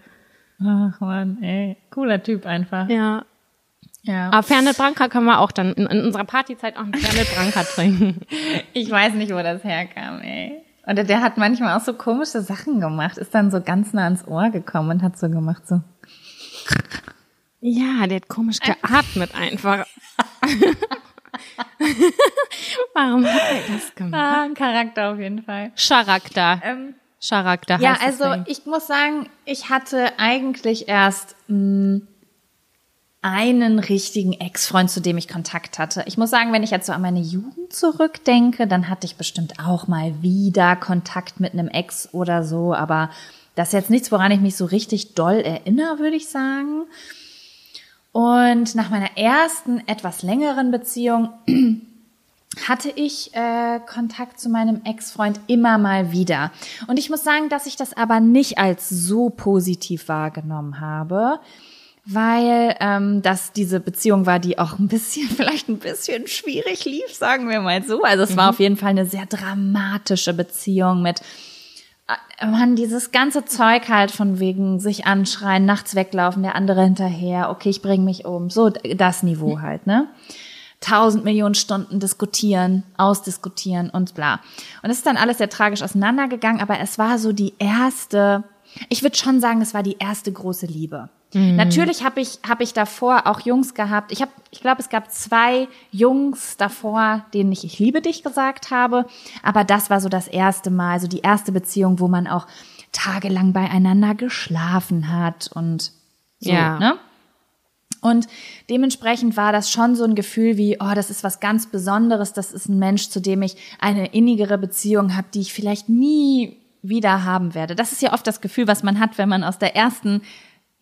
Ach man, ey. Cooler Typ einfach. Ja. Ja. Aber Fernet Branca können wir auch dann in, in unserer Partyzeit auch einen Fernet Branca trinken. Ich weiß nicht, wo das herkam, ey. Und der, hat manchmal auch so komische Sachen gemacht, ist dann so ganz nah ans Ohr gekommen und hat so gemacht, so. Ja, der hat komisch geatmet einfach. Warum hat er das gemacht? Ah, ein Charakter auf jeden Fall. Charakter. Ähm, Charakter ja, also ich muss sagen, ich hatte eigentlich erst mh, einen richtigen Ex-Freund, zu dem ich Kontakt hatte. Ich muss sagen, wenn ich jetzt so an meine Jugend zurückdenke, dann hatte ich bestimmt auch mal wieder Kontakt mit einem Ex oder so, aber das ist jetzt nichts, woran ich mich so richtig doll erinnere, würde ich sagen. Und nach meiner ersten, etwas längeren Beziehung hatte ich äh, Kontakt zu meinem Ex-Freund immer mal wieder. Und ich muss sagen, dass ich das aber nicht als so positiv wahrgenommen habe, weil ähm, das diese Beziehung war, die auch ein bisschen, vielleicht ein bisschen schwierig lief, sagen wir mal so. Also es war auf jeden Fall eine sehr dramatische Beziehung mit äh, man, dieses ganze Zeug halt von wegen sich anschreien, nachts weglaufen, der andere hinterher, okay, ich bring mich um, so das Niveau halt, ne? Tausend Millionen Stunden diskutieren, ausdiskutieren und bla. Und es ist dann alles sehr tragisch auseinandergegangen, aber es war so die erste, ich würde schon sagen, es war die erste große Liebe. Natürlich habe ich habe ich davor auch Jungs gehabt. Ich habe ich glaube, es gab zwei Jungs davor, denen ich ich liebe dich gesagt habe, aber das war so das erste Mal, so die erste Beziehung, wo man auch tagelang beieinander geschlafen hat und so, Ja. ne? Und dementsprechend war das schon so ein Gefühl wie, oh, das ist was ganz Besonderes, das ist ein Mensch, zu dem ich eine innigere Beziehung habe, die ich vielleicht nie wieder haben werde. Das ist ja oft das Gefühl, was man hat, wenn man aus der ersten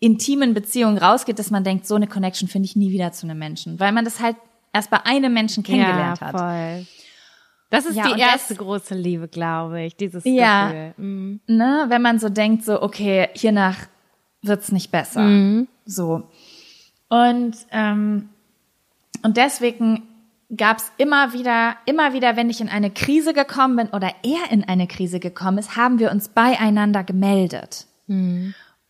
intimen Beziehung rausgeht, dass man denkt, so eine Connection finde ich nie wieder zu einem Menschen, weil man das halt erst bei einem Menschen kennengelernt ja, hat. voll. Das ist Ja, die erste das- große Liebe, glaube ich, dieses Ja. Gefühl. Mhm. ne, wenn man so denkt, so, okay, hiernach wird's nicht besser. So. Und, ähm, und deswegen gab's immer wieder, immer wieder, wenn ich in eine Krise gekommen bin oder er in eine Krise gekommen ist, haben wir uns beieinander gemeldet.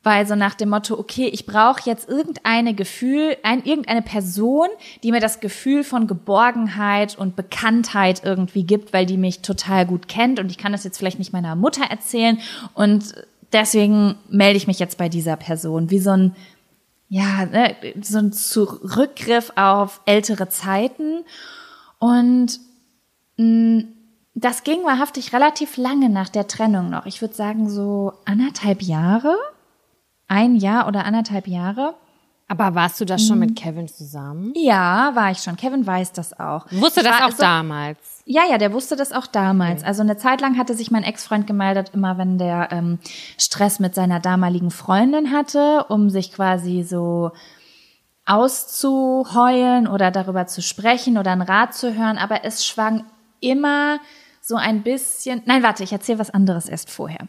Weil so nach dem Motto, okay, ich brauche jetzt irgendeine Gefühl, ein, irgendeine Person, die mir das Gefühl von Geborgenheit und Bekanntheit irgendwie gibt, weil die mich total gut kennt. Und ich kann das jetzt vielleicht nicht meiner Mutter erzählen. Und deswegen melde ich mich jetzt bei dieser Person, wie so ein ja, ne, so ein Zurückgriff auf ältere Zeiten. Und mh, das ging wahrhaftig relativ lange nach der Trennung noch. Ich würde sagen so anderthalb Jahre, ein Jahr oder anderthalb Jahre. Aber warst du da schon mit Kevin zusammen? Ja, war ich schon. Kevin weiß das auch. Wusste das auch so- damals? Ja, ja, der wusste das auch damals. Also eine Zeit lang hatte sich mein Ex-Freund gemeldet, immer wenn der ähm, Stress mit seiner damaligen Freundin hatte, um sich quasi so auszuheulen oder darüber zu sprechen oder einen Rat zu hören. Aber es schwang immer so ein bisschen. Nein, warte, ich erzähle was anderes erst vorher.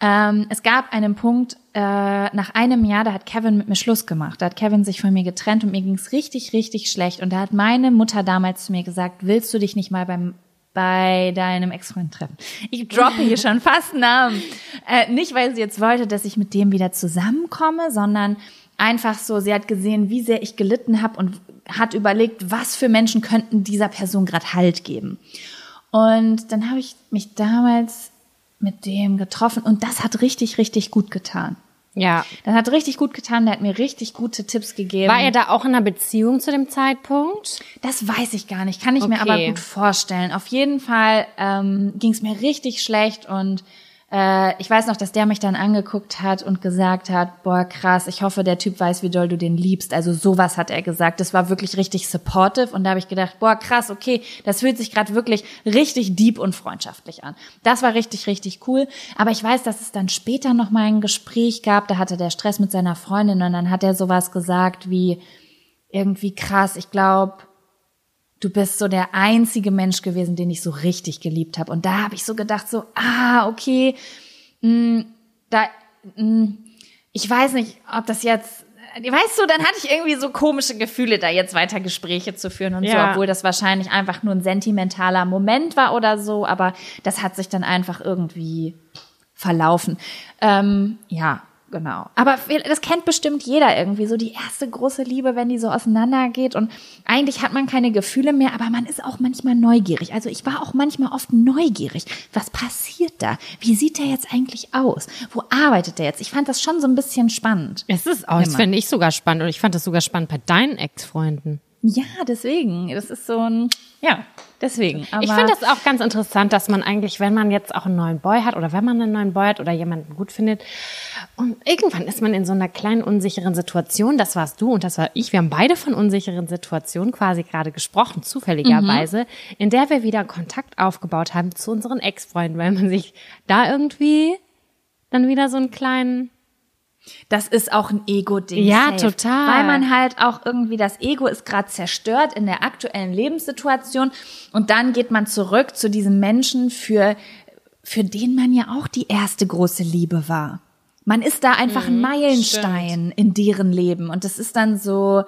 Ähm, es gab einen Punkt, äh, nach einem Jahr, da hat Kevin mit mir Schluss gemacht. Da hat Kevin sich von mir getrennt und mir ging's richtig, richtig schlecht. Und da hat meine Mutter damals zu mir gesagt, willst du dich nicht mal beim bei deinem Ex-Freund treffen. Ich droppe hier schon fast Namen. Äh, nicht, weil sie jetzt wollte, dass ich mit dem wieder zusammenkomme, sondern einfach so, sie hat gesehen, wie sehr ich gelitten habe und hat überlegt, was für Menschen könnten dieser Person gerade Halt geben. Und dann habe ich mich damals mit dem getroffen und das hat richtig, richtig gut getan. Ja. Das hat richtig gut getan, der hat mir richtig gute Tipps gegeben. War er da auch in einer Beziehung zu dem Zeitpunkt? Das weiß ich gar nicht, kann ich mir Okay. aber gut vorstellen. Auf jeden Fall ähm, ging es mir richtig schlecht und ich weiß noch, dass der mich dann angeguckt hat und gesagt hat, boah krass, ich hoffe, der Typ weiß, wie doll du den liebst. Also sowas hat er gesagt. Das war wirklich richtig supportive und da habe ich gedacht, boah krass, okay, das fühlt sich gerade wirklich richtig deep und freundschaftlich an. Das war richtig, richtig cool. Aber ich weiß, dass es dann später noch mal ein Gespräch gab, da hatte der Stress mit seiner Freundin und dann hat er sowas gesagt wie irgendwie krass, ich glaube, du bist so der einzige Mensch gewesen, den ich so richtig geliebt habe. Und da habe ich so gedacht, so, ah, okay, mh, hm, da, mh, hm, ich weiß nicht, ob das jetzt weißt du, dann hatte ich irgendwie so komische Gefühle, da jetzt weiter Gespräche zu führen und ja. so, obwohl das wahrscheinlich einfach nur ein sentimentaler Moment war oder so, aber das hat sich dann einfach irgendwie verlaufen. Ähm, ja, Genau. Aber das kennt bestimmt jeder irgendwie, so die erste große Liebe, wenn die so auseinandergeht und eigentlich hat man keine Gefühle mehr, aber man ist auch manchmal neugierig. Also ich war auch manchmal oft neugierig. Was passiert da? Wie sieht der jetzt eigentlich aus? Wo arbeitet der jetzt? Ich fand das schon so ein bisschen spannend. Es ist auch, das finde ich sogar spannend und ich fand das sogar spannend bei deinen Ex-Freunden. Ja, deswegen. Das ist so ein, ja, deswegen. Aber ich finde das auch ganz interessant, dass man eigentlich, wenn man jetzt auch einen neuen Boy hat oder wenn man einen neuen Boy hat oder jemanden gut findet und irgendwann ist man in so einer kleinen unsicheren Situation, das warst du und das war ich, wir haben beide von unsicheren Situationen quasi gerade gesprochen, zufälligerweise, mhm. in der wir wieder Kontakt aufgebaut haben zu unseren Ex-Freunden, weil man sich da irgendwie dann wieder so einen kleinen das ist auch ein Ego-Ding. Ja, safe. total. Weil man halt auch irgendwie, das Ego ist gerade zerstört in der aktuellen Lebenssituation und dann geht man zurück zu diesem Menschen, für, für den man ja auch die erste große Liebe war. Man ist da einfach ein mhm, Meilenstein stimmt. in deren Leben und das ist dann so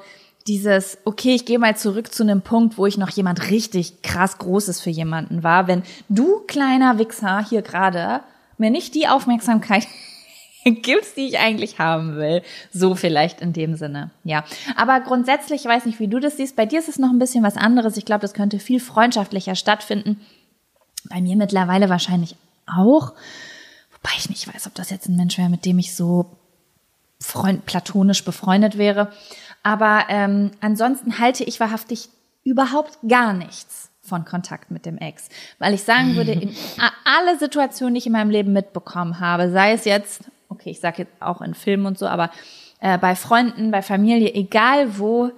dieses, okay, ich gehe mal zurück zu einem Punkt, wo ich noch jemand richtig krass Großes für jemanden war. Wenn du, kleiner Wichser, hier gerade mir nicht die Aufmerksamkeit gibt's, die ich eigentlich haben will. So vielleicht in dem Sinne. Ja. Aber grundsätzlich, ich weiß nicht, wie du das siehst. Bei dir ist es noch ein bisschen was anderes. Ich glaube, das könnte viel freundschaftlicher stattfinden. Bei mir mittlerweile wahrscheinlich auch. Wobei ich nicht weiß, ob das jetzt ein Mensch wäre, mit dem ich so freund, platonisch befreundet wäre. Aber ähm, ansonsten halte ich wahrhaftig überhaupt gar nichts von Kontakt mit dem Ex. Weil ich sagen würde, in alle Situationen, die ich in meinem Leben mitbekommen habe, sei es jetzt okay, ich sage jetzt auch in Filmen und so, aber äh, bei Freunden, bei Familie, egal wo,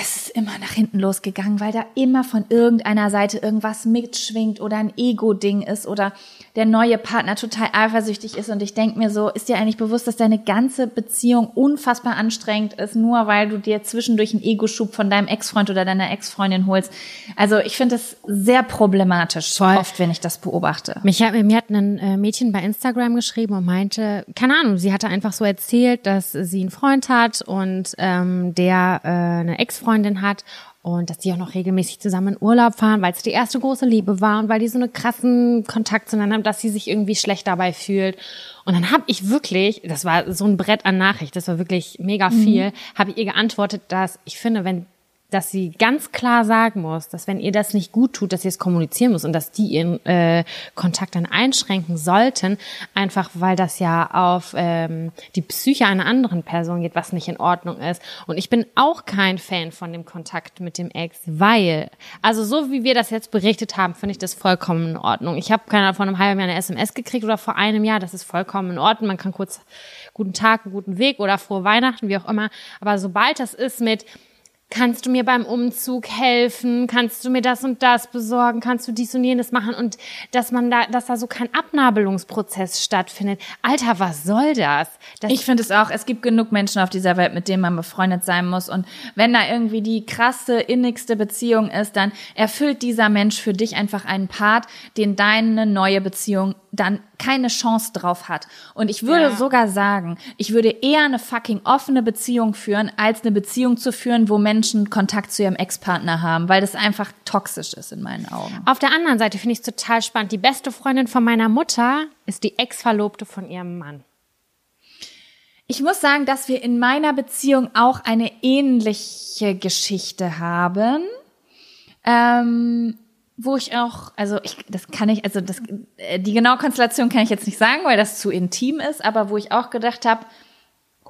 es ist immer nach hinten losgegangen, weil da immer von irgendeiner Seite irgendwas mitschwingt oder ein Ego-Ding ist oder der neue Partner total eifersüchtig ist. Und ich denke mir so, ist dir eigentlich bewusst, dass deine ganze Beziehung unfassbar anstrengend ist, nur weil du dir zwischendurch einen Ego-Schub von deinem Ex-Freund oder deiner Ex-Freundin holst? Also ich finde das sehr problematisch, Voll. oft, wenn ich das beobachte. Mich hat, mir hat ein äh, Mädchen bei Instagram geschrieben und meinte, keine Ahnung, sie hatte einfach so erzählt, dass sie einen Freund hat und ähm, der äh, eine Ex Ex-Freundin hat und dass die auch noch regelmäßig zusammen in Urlaub fahren, weil es die erste große Liebe war und weil die so einen krassen Kontakt zueinander haben, dass sie sich irgendwie schlecht dabei fühlt. Und dann habe ich wirklich, das war so ein Brett an Nachricht, das war wirklich mega viel, mhm. habe ich ihr geantwortet, dass ich finde, wenn dass sie ganz klar sagen muss, dass wenn ihr das nicht gut tut, dass ihr es kommunizieren muss und dass die ihren äh, Kontakt dann einschränken sollten, einfach weil das ja auf ähm, die Psyche einer anderen Person geht, was nicht in Ordnung ist. Und ich bin auch kein Fan von dem Kontakt mit dem Ex, weil, also so wie wir das jetzt berichtet haben, finde ich das vollkommen in Ordnung. Ich habe keine vor einem halben Jahr eine SMS gekriegt oder vor einem Jahr, das ist vollkommen in Ordnung. Man kann kurz guten Tag, guten Weg oder frohe Weihnachten, wie auch immer. Aber sobald das ist mit kannst du mir beim Umzug helfen? Kannst du mir das und das besorgen? Kannst du dies und jenes machen? Und dass man da, dass da so kein Abnabelungsprozess stattfindet. Alter, was soll das? das ich finde es auch. Es gibt genug Menschen auf dieser Welt, mit denen man befreundet sein muss. Und wenn da irgendwie die krasse, innigste Beziehung ist, dann erfüllt dieser Mensch für dich einfach einen Part, den deine neue Beziehung dann keine Chance drauf hat. Und ich würde ja. sogar sagen, ich würde eher eine fucking offene Beziehung führen, als eine Beziehung zu führen, wo Menschen Kontakt zu ihrem Ex-Partner haben, weil das einfach toxisch ist in meinen Augen. Auf der anderen Seite finde ich es total spannend. Die beste Freundin von meiner Mutter ist die Ex-Verlobte von ihrem Mann. Ich muss sagen, dass wir in meiner Beziehung auch eine ähnliche Geschichte haben. Ähm, wo ich auch, also ich, das kann ich, also das, äh, die genaue Konstellation kann ich jetzt nicht sagen, weil das zu intim ist, aber wo ich auch gedacht habe,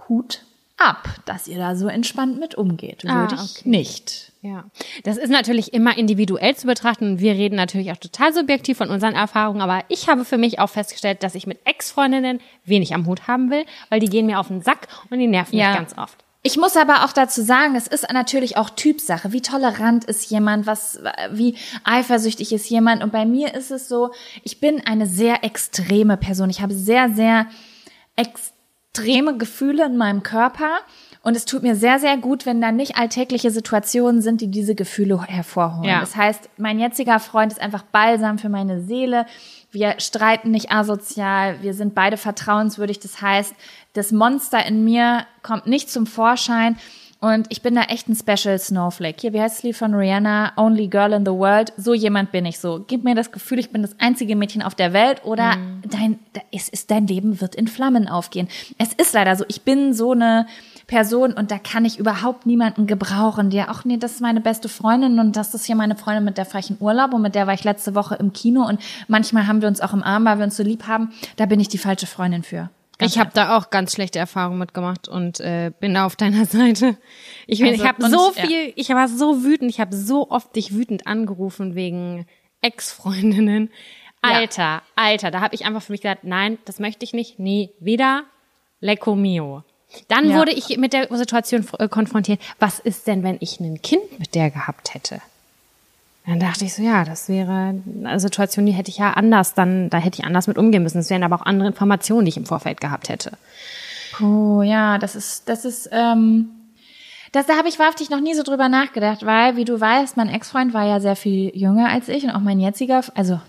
Hut ab, dass ihr da so entspannt mit umgeht. Ah, Würde ich okay. nicht. Ja, das ist natürlich immer individuell zu betrachten. Wir reden natürlich auch total subjektiv von unseren Erfahrungen, aber ich habe für mich auch festgestellt, dass ich mit Ex-Freundinnen wenig am Hut haben will, weil die gehen mir auf den Sack und die nerven ja. mich ganz oft. Ich muss aber auch dazu sagen, es ist natürlich auch Typsache. Wie tolerant ist jemand? Was, wie eifersüchtig ist jemand? Und bei mir ist es so, ich bin eine sehr extreme Person. Ich habe sehr, sehr extreme Gefühle in meinem Körper. Und es tut mir sehr, sehr gut, wenn da nicht alltägliche Situationen sind, die diese Gefühle hervorholen. Ja. Das heißt, mein jetziger Freund ist einfach balsam für meine Seele. Wir streiten nicht asozial. Wir sind beide vertrauenswürdig. Das heißt, das Monster in mir kommt nicht zum Vorschein. Und ich bin da echt ein Special Snowflake. Hier, wie heißt das Lied von Rihanna? Only Girl in the World. So jemand bin ich so. Gib mir das Gefühl, ich bin das einzige Mädchen auf der Welt oder dein, es ist, dein Leben wird in Flammen aufgehen. Es ist leider so. Ich bin so eine Person und da kann ich überhaupt niemanden gebrauchen, der, ach nee, das ist meine beste Freundin und das ist hier meine Freundin, mit der fahre ich in Urlaub und mit der war ich letzte Woche im Kino und manchmal haben wir uns auch im Arm, weil wir uns so lieb haben. Da bin ich die falsche Freundin für. Ganz Ich habe da auch ganz schlechte Erfahrungen mitgemacht und äh, bin da auf deiner Seite. Ich, bin, Also, ich habe so ja. viel, ich war so wütend, ich habe so oft dich wütend angerufen wegen Ex-Freundinnen. Alter, Alter, da habe ich einfach für mich gesagt, nein, das möchte ich nicht, nie wieder, lecco mio. Dann Ja. wurde ich mit der Situation äh, konfrontiert, was ist denn, wenn ich ein Kind mit der gehabt hätte? Dann dachte ich so, ja, das wäre eine Situation, die hätte ich ja anders dann, da hätte ich anders mit umgehen müssen. Es wären aber auch andere Informationen, die ich im Vorfeld gehabt hätte. Oh ja, das ist, das ist, ähm, das, da habe ich wahrhaftig noch nie so drüber nachgedacht, weil, wie du weißt, mein Ex-Freund war ja sehr viel jünger als ich und auch mein jetziger, also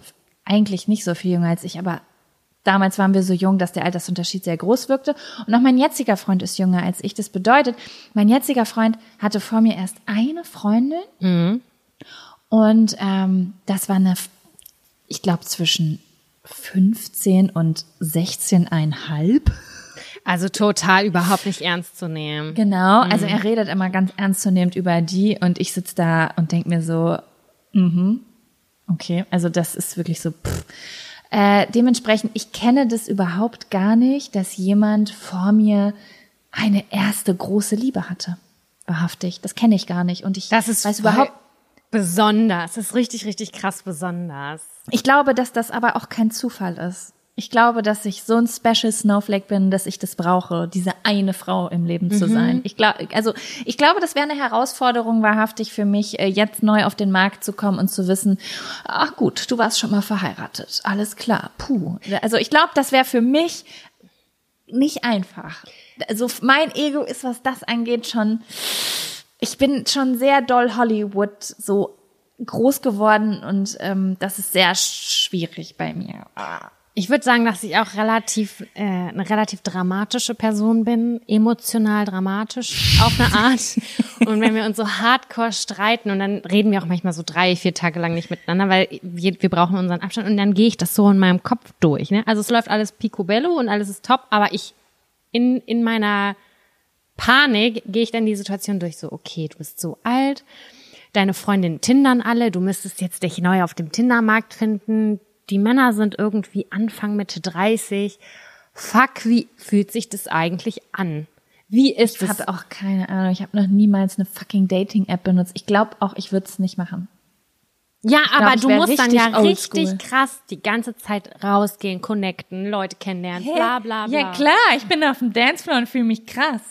eigentlich nicht so viel jünger als ich, aber damals waren wir so jung, dass der Altersunterschied sehr groß wirkte. Und auch mein jetziger Freund ist jünger als ich. Das bedeutet, mein jetziger Freund hatte vor mir erst eine Freundin und ähm, das war eine, ich glaube, zwischen 15 und 16,5. Also total überhaupt nicht ernst zu nehmen. Genau, also er redet immer ganz ernstzunehmend über die und ich sitze da und denk mir so, mhm, okay, also das ist wirklich so, pff. Äh, dementsprechend, ich kenne das überhaupt gar nicht, dass jemand vor mir eine erste große Liebe hatte. Wahrhaftig, das kenne ich gar nicht und ich Das ist weiß überhaupt, besonders. Das ist richtig, richtig krass besonders. ich glaube, dass das aber auch kein Zufall ist. Ich glaube, dass ich so ein Special Snowflake bin, dass ich das brauche, diese eine Frau im Leben zu sein. Ich glaube, also ich glaube, das wäre eine Herausforderung wahrhaftig für mich, äh, jetzt neu auf den Markt zu kommen und zu wissen, ach gut, du warst schon mal verheiratet, alles klar, puh. Also ich glaube, das wäre für mich nicht einfach. Also mein Ego ist, was das angeht, schon. Ich bin schon sehr doll Hollywood so groß geworden und ähm, das ist sehr schwierig bei mir. Ich würde sagen, dass ich auch relativ äh, eine relativ dramatische Person bin, emotional dramatisch auf eine Art. und wenn wir uns so hardcore streiten und dann reden wir auch manchmal so drei, vier Tage lang nicht miteinander, weil wir, wir brauchen unseren Abstand und dann gehe ich das so in meinem Kopf durch. Ne? Also es läuft alles picobello und alles ist top, aber ich in in meiner Panik gehe ich dann die Situation durch. So okay, du bist so alt. Deine Freundinnen tindern alle, du müsstest jetzt dich neu auf dem Tindermarkt finden. Die Männer sind irgendwie Anfang Mitte 30. Fuck, wie fühlt sich das eigentlich an? Wie ist Ich es? habe auch keine Ahnung. Ich habe noch niemals eine fucking Dating-App benutzt. Ich glaube auch, ich würde es nicht machen. Ja, aber ich du wär musst dann ja richtig krass die ganze Zeit rausgehen, connecten, Leute kennenlernen, bla bla bla. Ja klar, ich bin auf dem Dancefloor und fühle mich krass.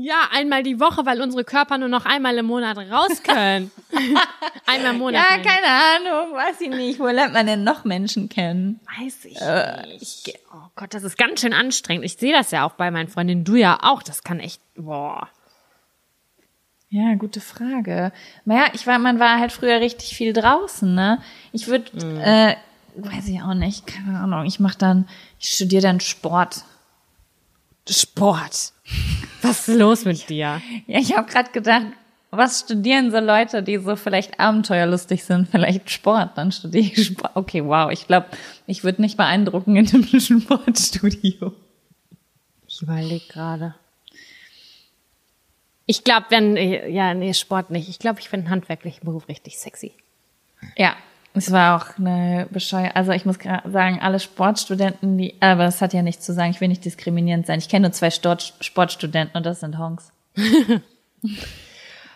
Ja, einmal die Woche, weil unsere Körper nur noch einmal im Monat raus können. einmal im Monat. Ja, ich. keine Ahnung, weiß ich nicht. Wo lernt man denn noch Menschen kennen? Weiß ich nicht. Oh Gott, das ist ganz schön anstrengend. Ich sehe das ja auch bei meinen Freundinnen. Du ja auch. Das kann echt, boah. Ja, gute Frage. Naja, ich war, man war halt früher richtig viel draußen, ne? Ich würde, äh, weiß ich auch nicht, keine Ahnung. Ich mache dann, ich studiere dann Sport. Sport. Was ist los mit dir? Ja, ich habe gerade gedacht, was studieren so Leute, die so vielleicht abenteuerlustig sind? Vielleicht Sport, dann studiere ich Sport. Okay, wow, ich glaube, ich würde nicht beeindrucken in einem Sportstudio. Ich überlege gerade. Ich glaube, wenn, äh, ja, nee, Sport nicht. Ich glaube, ich finde einen handwerklichen Beruf richtig sexy. Ja, es war auch eine bescheuerte, also ich muss sagen, alle Sportstudenten, die, aber das hat ja nichts zu sagen, ich will nicht diskriminierend sein. Ich kenne nur zwei Stort, Sportstudenten und das sind Honks.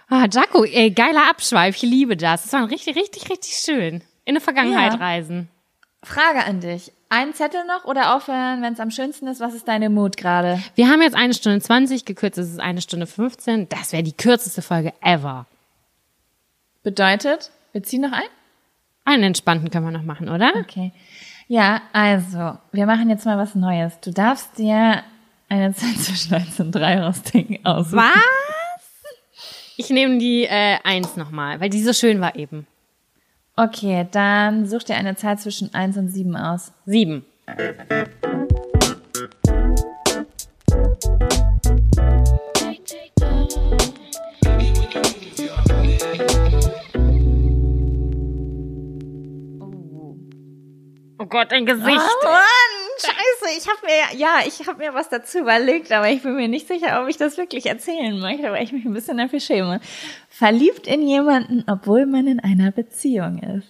Ah, Jaco, ey, geiler Abschweif. Ich liebe das. Das war richtig, richtig, richtig schön. In der Vergangenheit Ja. reisen. Frage an dich. Ein Zettel noch oder aufhören, wenn es am schönsten ist? Was ist deine Mut gerade? Wir haben jetzt eine Stunde 20, gekürzt ist es eine Stunde 15. Das wäre die kürzeste Folge ever. Bedeutet, wir ziehen noch ein? Einen entspannten können wir noch machen, oder? Okay. Ja, also, wir machen jetzt mal was Neues. Du darfst dir eine Zeit zwischen 1 und 3 rausdenken aus. Was? Ich nehme die äh, 1 nochmal, weil die so schön war eben. Okay, dann such dir eine Zahl zwischen 1 und 7 aus. 7. Oh Gott, ein Gesicht. Oh Mann, scheiße, ich habe mir, ja, ich habe mir was dazu überlegt, aber ich bin mir nicht sicher, ob ich das wirklich erzählen möchte, weil ich mich ein bisschen dafür schäme. Verliebt in jemanden, obwohl man in einer Beziehung ist.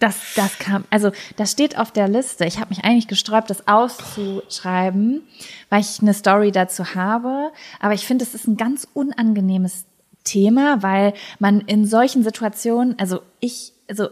Das, das kam, also das steht auf der Liste. Ich habe mich eigentlich gesträubt, das auszuschreiben, weil ich eine Story dazu habe. Aber ich finde, es ist ein ganz unangenehmes Thema, weil man in solchen Situationen, also ich, also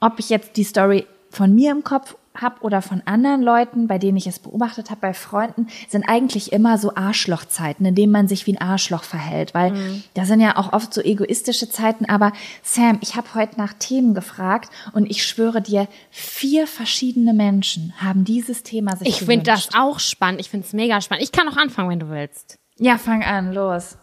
ob ich jetzt die Story von mir im Kopf habe oder von anderen Leuten, bei denen ich es beobachtet habe, bei Freunden, sind eigentlich immer so Arschlochzeiten, in denen man sich wie ein Arschloch verhält, weil mhm. da sind ja auch oft so egoistische Zeiten. Aber Sam, ich habe heute nach Themen gefragt und ich schwöre dir, vier verschiedene Menschen haben dieses Thema sich Ich finde das auch spannend. Ich finde es mega spannend. Ich kann auch anfangen, wenn du willst. Ja, fang an, los.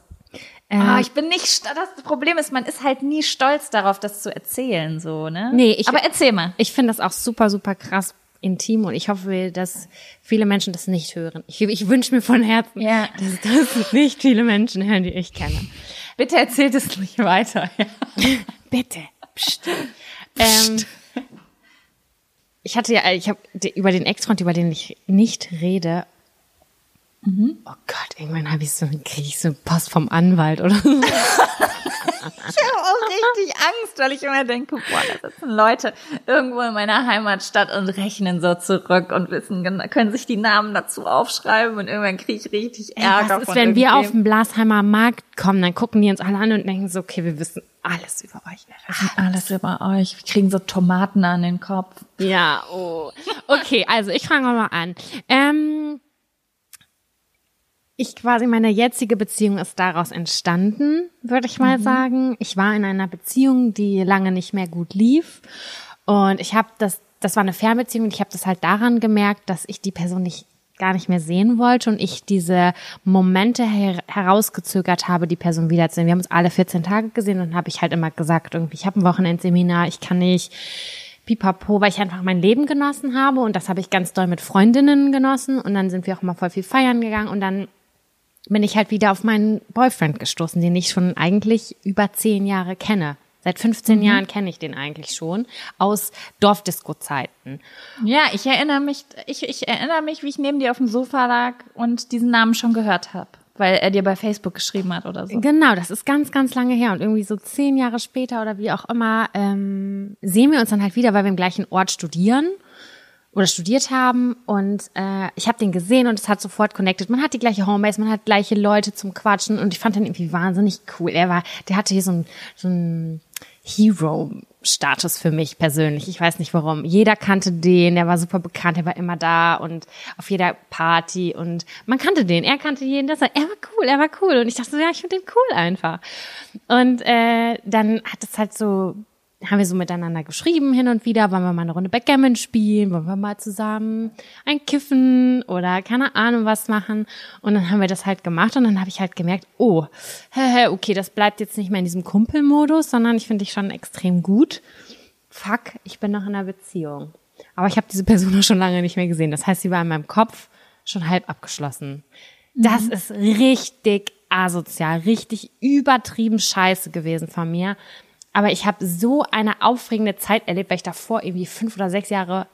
Ähm, ah, ich bin nicht, das Problem ist, man ist halt nie stolz darauf, das zu erzählen, so, ne? Nee, ich, aber erzähl mal. Ich finde das auch super, super krass intim und ich hoffe, dass viele Menschen das nicht hören. Ich, ich wünsche mir von Herzen, ja. dass das nicht viele Menschen hören, die ich kenne. Bitte erzählt es nicht weiter. Ja. Bitte. Psst. Ähm, ich hatte ja, ich habe über den Ex-Freund, über den ich nicht rede, Mhm. Oh Gott, irgendwann habe ich so, kriege ich so Post vom Anwalt oder so. ich habe auch richtig Angst, weil ich immer denke, boah, da sitzen Leute irgendwo in meiner Heimatstadt und rechnen so zurück und wissen, können sich die Namen dazu aufschreiben und irgendwann kriege ich richtig Ärger. Ey, was ist, wenn wir auf den Blasheimer Markt kommen, dann gucken die uns alle an und denken so, okay, wir wissen alles über euch. Alles, alles über euch. Wir kriegen so Tomaten an den Kopf. Ja, oh. Okay, also ich fange mal an. Ähm, ich quasi meine jetzige Beziehung ist daraus entstanden, würde ich mal mhm. sagen. Ich war in einer Beziehung, die lange nicht mehr gut lief und ich habe das das war eine Fernbeziehung und ich habe das halt daran gemerkt, dass ich die Person nicht gar nicht mehr sehen wollte und ich diese Momente her herausgezögert habe, die Person wiederzusehen. Wir haben uns alle 14 Tage gesehen und habe ich halt immer gesagt, irgendwie, ich habe ein Wochenendseminar, ich kann nicht pipapo, weil ich einfach mein Leben genossen habe und das habe ich ganz doll mit Freundinnen genossen und dann sind wir auch immer voll viel feiern gegangen und dann bin ich halt wieder auf meinen Boyfriend gestoßen, den ich schon eigentlich über zehn Jahre kenne. Seit 15 mhm. Jahren kenne ich den eigentlich schon aus Dorfdisco-Zeiten. Ja, ich erinnere mich, ich, ich erinnere mich, wie ich neben dir auf dem Sofa lag und diesen Namen schon gehört habe, weil er dir bei Facebook geschrieben hat oder so. Genau, das ist ganz, ganz lange her und irgendwie so zehn Jahre später oder wie auch immer ähm, sehen wir uns dann halt wieder, weil wir im gleichen Ort studieren oder studiert haben und äh, ich habe den gesehen und es hat sofort connected. Man hat die gleiche Homebase, man hat gleiche Leute zum Quatschen und ich fand den irgendwie wahnsinnig cool. Er war, der hatte hier so ein, so ein Hero-Status für mich persönlich. Ich weiß nicht warum. Jeder kannte den, der war super bekannt, er war immer da und auf jeder Party und man kannte den, er kannte jeden, das er war cool, er war cool und ich dachte so, ja, ich finde den cool einfach. Und äh, dann hat es halt so haben wir so miteinander geschrieben hin und wieder, wollen wir mal eine Runde Backgammon spielen, wollen wir mal zusammen ein Kiffen oder keine Ahnung was machen. Und dann haben wir das halt gemacht und dann habe ich halt gemerkt, oh, okay, das bleibt jetzt nicht mehr in diesem Kumpelmodus, sondern ich finde dich schon extrem gut. Fuck, ich bin noch in einer Beziehung. Aber ich habe diese Person schon lange nicht mehr gesehen. Das heißt, sie war in meinem Kopf schon halb abgeschlossen. Das mhm. ist richtig asozial, richtig übertrieben scheiße gewesen von mir, aber ich habe so eine aufregende Zeit erlebt, weil ich davor irgendwie fünf oder sechs Jahre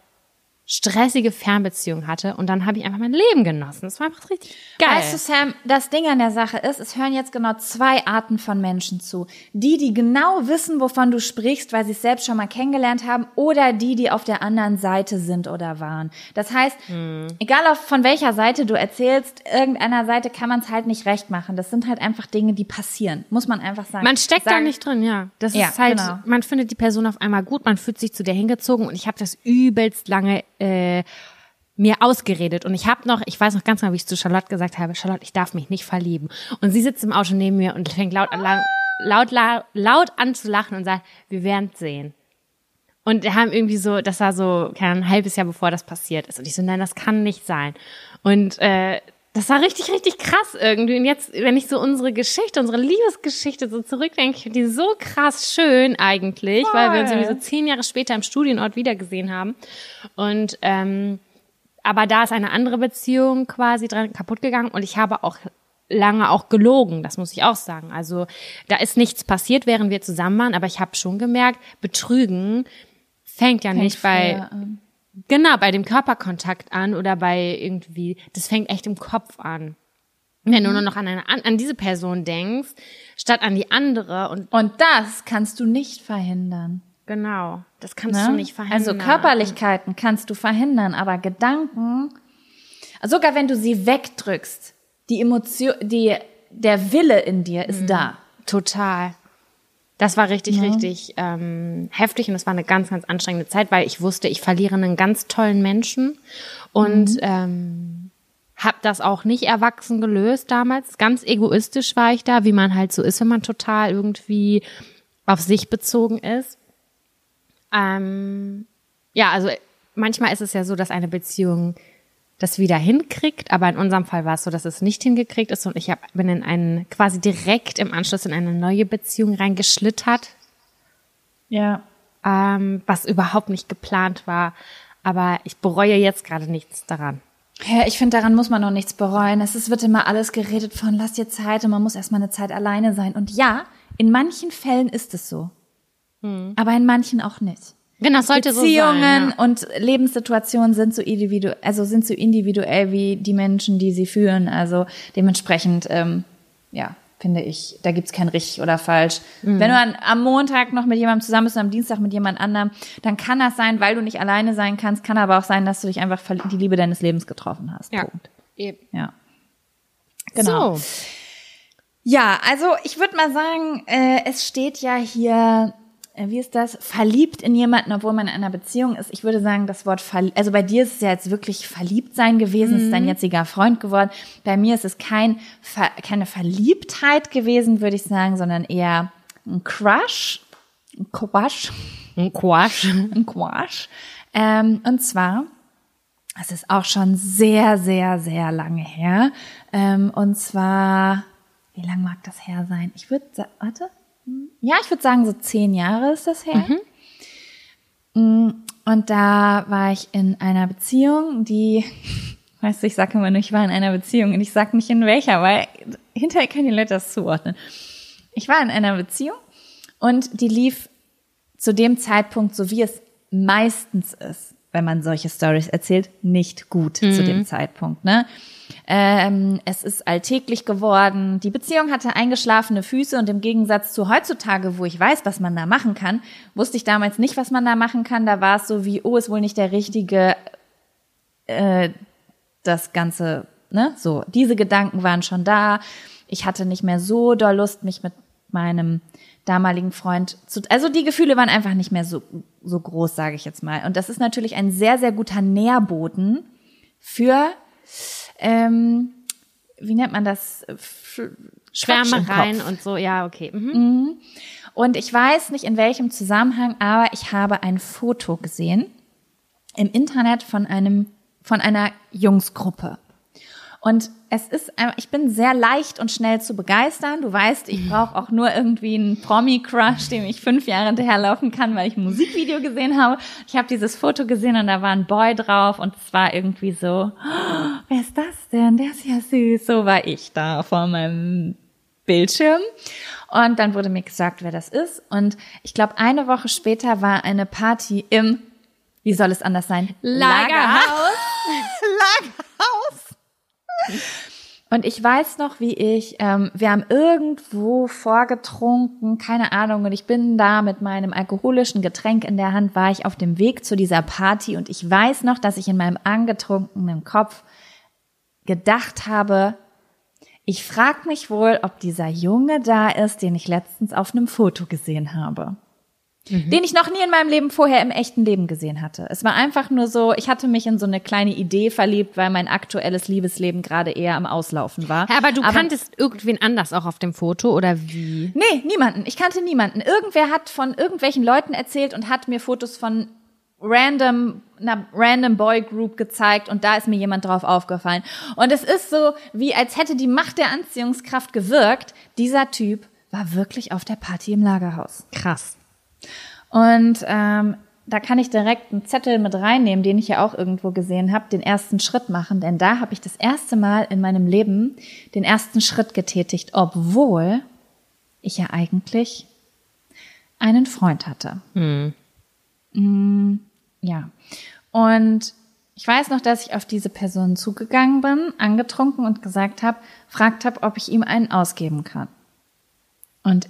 stressige Fernbeziehung hatte und dann habe ich einfach mein Leben genossen. Das war einfach richtig geil. Weißt du, Sam, das Ding an der Sache ist, es hören jetzt genau zwei Arten von Menschen zu. Die, die genau wissen, wovon du sprichst, weil sie es selbst schon mal kennengelernt haben oder die, die auf der anderen Seite sind oder waren. Das heißt, hm. egal auf, von welcher Seite du erzählst, irgendeiner Seite kann man es halt nicht recht machen. Das sind halt einfach Dinge, die passieren, muss man einfach sagen. Man steckt sagen, da nicht drin, ja. Das ja, ist halt, genau. man findet die Person auf einmal gut, man fühlt sich zu der hingezogen und ich habe das übelst lange äh, mir ausgeredet und ich habe noch, ich weiß noch ganz genau, wie ich zu Charlotte gesagt habe, Charlotte, ich darf mich nicht verlieben. Und sie sitzt im Auto neben mir und fängt laut an, laut, laut, laut an zu lachen und sagt, wir werden sehen. Und wir haben irgendwie so, das war so, ein halbes Jahr bevor das passiert ist. Und ich so, nein, das kann nicht sein. Und äh, das war richtig, richtig krass irgendwie. Und jetzt, wenn ich so unsere Geschichte, unsere Liebesgeschichte so zurückdenke, ich finde die so krass schön eigentlich, Voll. weil wir uns irgendwie so zehn Jahre später im Studienort wiedergesehen haben. Und ähm, aber da ist eine andere Beziehung quasi dran kaputt gegangen und ich habe auch lange auch gelogen, das muss ich auch sagen. Also da ist nichts passiert, während wir zusammen waren, aber ich habe schon gemerkt, Betrügen fängt ja fängt nicht bei genau bei dem Körperkontakt an oder bei irgendwie, das fängt echt im Kopf an. Wenn du mhm. nur noch an, eine, an diese Person denkst, statt an die andere und und das kannst du nicht verhindern. Genau, das kannst ne? du nicht verhindern. Also Körperlichkeiten kannst du verhindern, aber Gedanken, sogar wenn du sie wegdrückst, die Emotion, die, der Wille in dir ist mhm. da. Total. Das war richtig, ja. richtig ähm, heftig und es war eine ganz, ganz anstrengende Zeit, weil ich wusste, ich verliere einen ganz tollen Menschen und mhm. ähm, habe das auch nicht erwachsen gelöst damals. Ganz egoistisch war ich da, wie man halt so ist, wenn man total irgendwie auf sich bezogen ist. Ähm, ja, also manchmal ist es ja so, dass eine Beziehung das wieder hinkriegt, aber in unserem Fall war es so, dass es nicht hingekriegt ist und ich hab, bin in einen quasi direkt im Anschluss in eine neue Beziehung reingeschlittert. Ja. Ähm, was überhaupt nicht geplant war, aber ich bereue jetzt gerade nichts daran. Ja, ich finde, daran muss man noch nichts bereuen. Es ist, wird immer alles geredet von, lass dir Zeit und man muss erstmal eine Zeit alleine sein. Und ja, in manchen Fällen ist es so. Hm. Aber in manchen auch nicht. Genau, sollte Beziehungen so sein, ja. und Lebenssituationen sind so individuell, also sind so individuell wie die Menschen, die sie führen. Also dementsprechend, ähm, ja, finde ich, da gibt's kein richtig oder falsch. Mhm. Wenn du an, am Montag noch mit jemandem zusammen bist und am Dienstag mit jemand anderem, dann kann das sein, weil du nicht alleine sein kannst, kann aber auch sein, dass du dich einfach die Liebe deines Lebens getroffen hast. Ja. Punkt. Eben. Ja. Genau. So. Ja, also ich würde mal sagen, äh, es steht ja hier wie ist das, verliebt in jemanden, obwohl man in einer Beziehung ist. Ich würde sagen, das Wort verliebt, also bei dir ist es ja jetzt wirklich verliebt sein gewesen, mhm. ist dein jetziger Freund geworden. Bei mir ist es kein, keine Verliebtheit gewesen, würde ich sagen, sondern eher ein Crush, ein Quash. Ein Quash. Ein Quash. Ähm, und zwar, es ist auch schon sehr, sehr, sehr lange her. Ähm, und zwar, wie lang mag das her sein? Ich würde, warte, ja, ich würde sagen, so zehn Jahre ist das her. Mhm. Mm, und da war ich in einer Beziehung, die, weißt du, ich sage immer nur, ich war in einer Beziehung und ich sage nicht in welcher, weil hinterher können die Leute das zuordnen. Ich war in einer Beziehung und die lief zu dem Zeitpunkt, so wie es meistens ist, wenn man solche Stories erzählt, nicht gut mhm. zu dem Zeitpunkt. Ne? Ähm, es ist alltäglich geworden. Die Beziehung hatte eingeschlafene Füße und im Gegensatz zu heutzutage, wo ich weiß, was man da machen kann, wusste ich damals nicht, was man da machen kann. Da war es so wie, oh, ist wohl nicht der richtige, äh, das Ganze, ne? So, diese Gedanken waren schon da. Ich hatte nicht mehr so doll Lust, mich mit meinem damaligen Freund zu, also die Gefühle waren einfach nicht mehr so, so groß, sage ich jetzt mal. Und das ist natürlich ein sehr, sehr guter Nährboden für ähm, wie nennt man das? Schwärmereien und so, ja, okay. Mhm. Mhm. Und ich weiß nicht in welchem Zusammenhang, aber ich habe ein Foto gesehen im Internet von einem, von einer Jungsgruppe. Und es ist, ich bin sehr leicht und schnell zu begeistern. Du weißt, ich brauche auch nur irgendwie einen Promi-Crush, dem ich fünf Jahre hinterherlaufen kann, weil ich ein Musikvideo gesehen habe. Ich habe dieses Foto gesehen und da war ein Boy drauf und es war irgendwie so, oh, wer ist das denn? Der ist ja süß. So war ich da vor meinem Bildschirm. Und dann wurde mir gesagt, wer das ist. Und ich glaube, eine Woche später war eine Party im, wie soll es anders sein? Lagerhaus. Lagerhaus. Und ich weiß noch, wie ich, ähm, wir haben irgendwo vorgetrunken, keine Ahnung, und ich bin da mit meinem alkoholischen Getränk in der Hand, war ich auf dem Weg zu dieser Party und ich weiß noch, dass ich in meinem angetrunkenen Kopf gedacht habe, ich frage mich wohl, ob dieser Junge da ist, den ich letztens auf einem Foto gesehen habe. Den ich noch nie in meinem Leben vorher im echten Leben gesehen hatte. Es war einfach nur so, ich hatte mich in so eine kleine Idee verliebt, weil mein aktuelles Liebesleben gerade eher am Auslaufen war. Aber du kanntest irgendwen anders auch auf dem Foto oder wie? Nee, niemanden. Ich kannte niemanden. Irgendwer hat von irgendwelchen Leuten erzählt und hat mir Fotos von random, einer random Boy Group gezeigt und da ist mir jemand drauf aufgefallen. Und es ist so, wie als hätte die Macht der Anziehungskraft gewirkt. Dieser Typ war wirklich auf der Party im Lagerhaus. Krass. Und ähm, da kann ich direkt einen Zettel mit reinnehmen, den ich ja auch irgendwo gesehen habe, den ersten Schritt machen, denn da habe ich das erste Mal in meinem Leben den ersten Schritt getätigt, obwohl ich ja eigentlich einen Freund hatte. Hm. Mm, ja. Und ich weiß noch, dass ich auf diese Person zugegangen bin, angetrunken und gesagt habe, fragt habe, ob ich ihm einen ausgeben kann. Und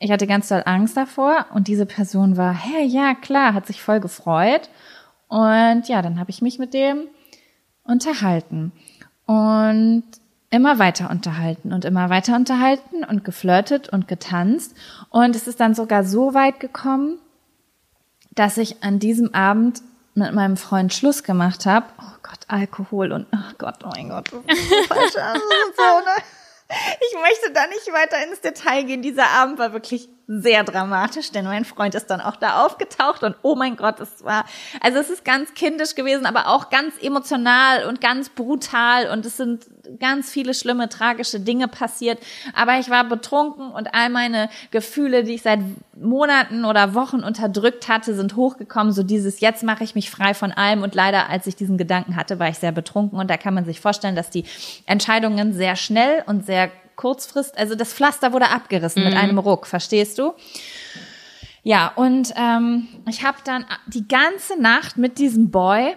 ich hatte ganz doll Angst davor und diese Person war, hey, ja, klar, hat sich voll gefreut. Und ja, dann habe ich mich mit dem unterhalten und immer weiter unterhalten und immer weiter unterhalten und geflirtet und getanzt. Und es ist dann sogar so weit gekommen, dass ich an diesem Abend mit meinem Freund Schluss gemacht habe. Oh Gott, Alkohol und oh Gott, oh mein Gott, das ist Ich möchte da nicht weiter ins Detail gehen. Dieser Abend war wirklich sehr dramatisch, denn mein Freund ist dann auch da aufgetaucht und oh mein Gott, es war, also es ist ganz kindisch gewesen, aber auch ganz emotional und ganz brutal und es sind ganz viele schlimme, tragische Dinge passiert. Aber ich war betrunken und all meine Gefühle, die ich seit Monaten oder Wochen unterdrückt hatte, sind hochgekommen. So dieses, jetzt mache ich mich frei von allem. Und leider, als ich diesen Gedanken hatte, war ich sehr betrunken. Und da kann man sich vorstellen, dass die Entscheidungen sehr schnell und sehr kurzfrist, also das Pflaster wurde abgerissen mhm. mit einem Ruck, verstehst du? Ja, und ähm, ich habe dann die ganze Nacht mit diesem Boy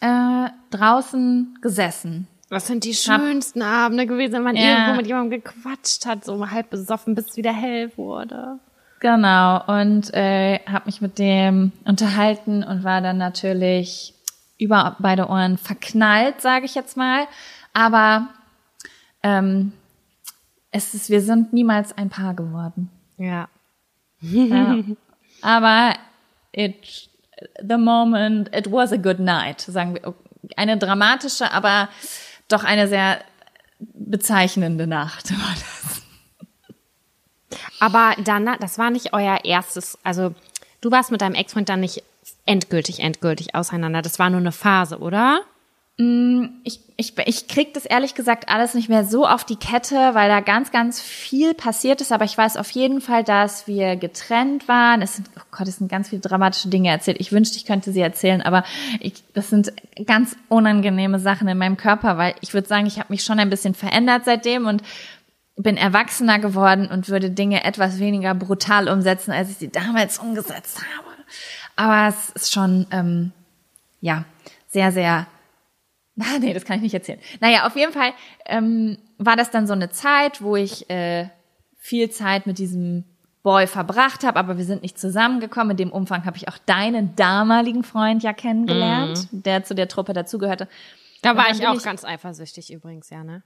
äh, draußen gesessen. Was sind die schönsten hab, Abende gewesen, wenn man ja. irgendwo mit jemandem gequatscht hat, so halb besoffen, bis es wieder hell wurde. Genau, und äh, habe mich mit dem unterhalten und war dann natürlich über beide Ohren verknallt, sage ich jetzt mal. Aber ähm, es ist, wir sind niemals ein Paar geworden. Ja. ja. Aber it, the moment, it was a good night, sagen wir. Eine dramatische, aber doch eine sehr bezeichnende Nacht war das. Aber dann, das war nicht euer erstes, also du warst mit deinem Ex-Freund dann nicht endgültig, endgültig auseinander. Das war nur eine Phase, oder? Mm, ich, ich, ich krieg das ehrlich gesagt alles nicht mehr so auf die Kette, weil da ganz, ganz viel passiert ist. Aber ich weiß auf jeden Fall, dass wir getrennt waren. Es sind, oh Gott, es sind ganz viele dramatische Dinge erzählt. Ich wünschte, ich könnte sie erzählen, aber ich, das sind ganz unangenehme Sachen in meinem Körper, weil ich würde sagen, ich habe mich schon ein bisschen verändert seitdem und bin erwachsener geworden und würde Dinge etwas weniger brutal umsetzen, als ich sie damals umgesetzt habe. Aber es ist schon, ähm, ja, sehr, sehr Ah, nee, das kann ich nicht erzählen. Naja, auf jeden Fall ähm, war das dann so eine Zeit, wo ich äh, viel Zeit mit diesem Boy verbracht habe, aber wir sind nicht zusammengekommen. In dem Umfang habe ich auch deinen damaligen Freund ja kennengelernt, mhm. der zu der Truppe dazugehörte. Da war ich auch ich, ganz eifersüchtig übrigens, ja, ne?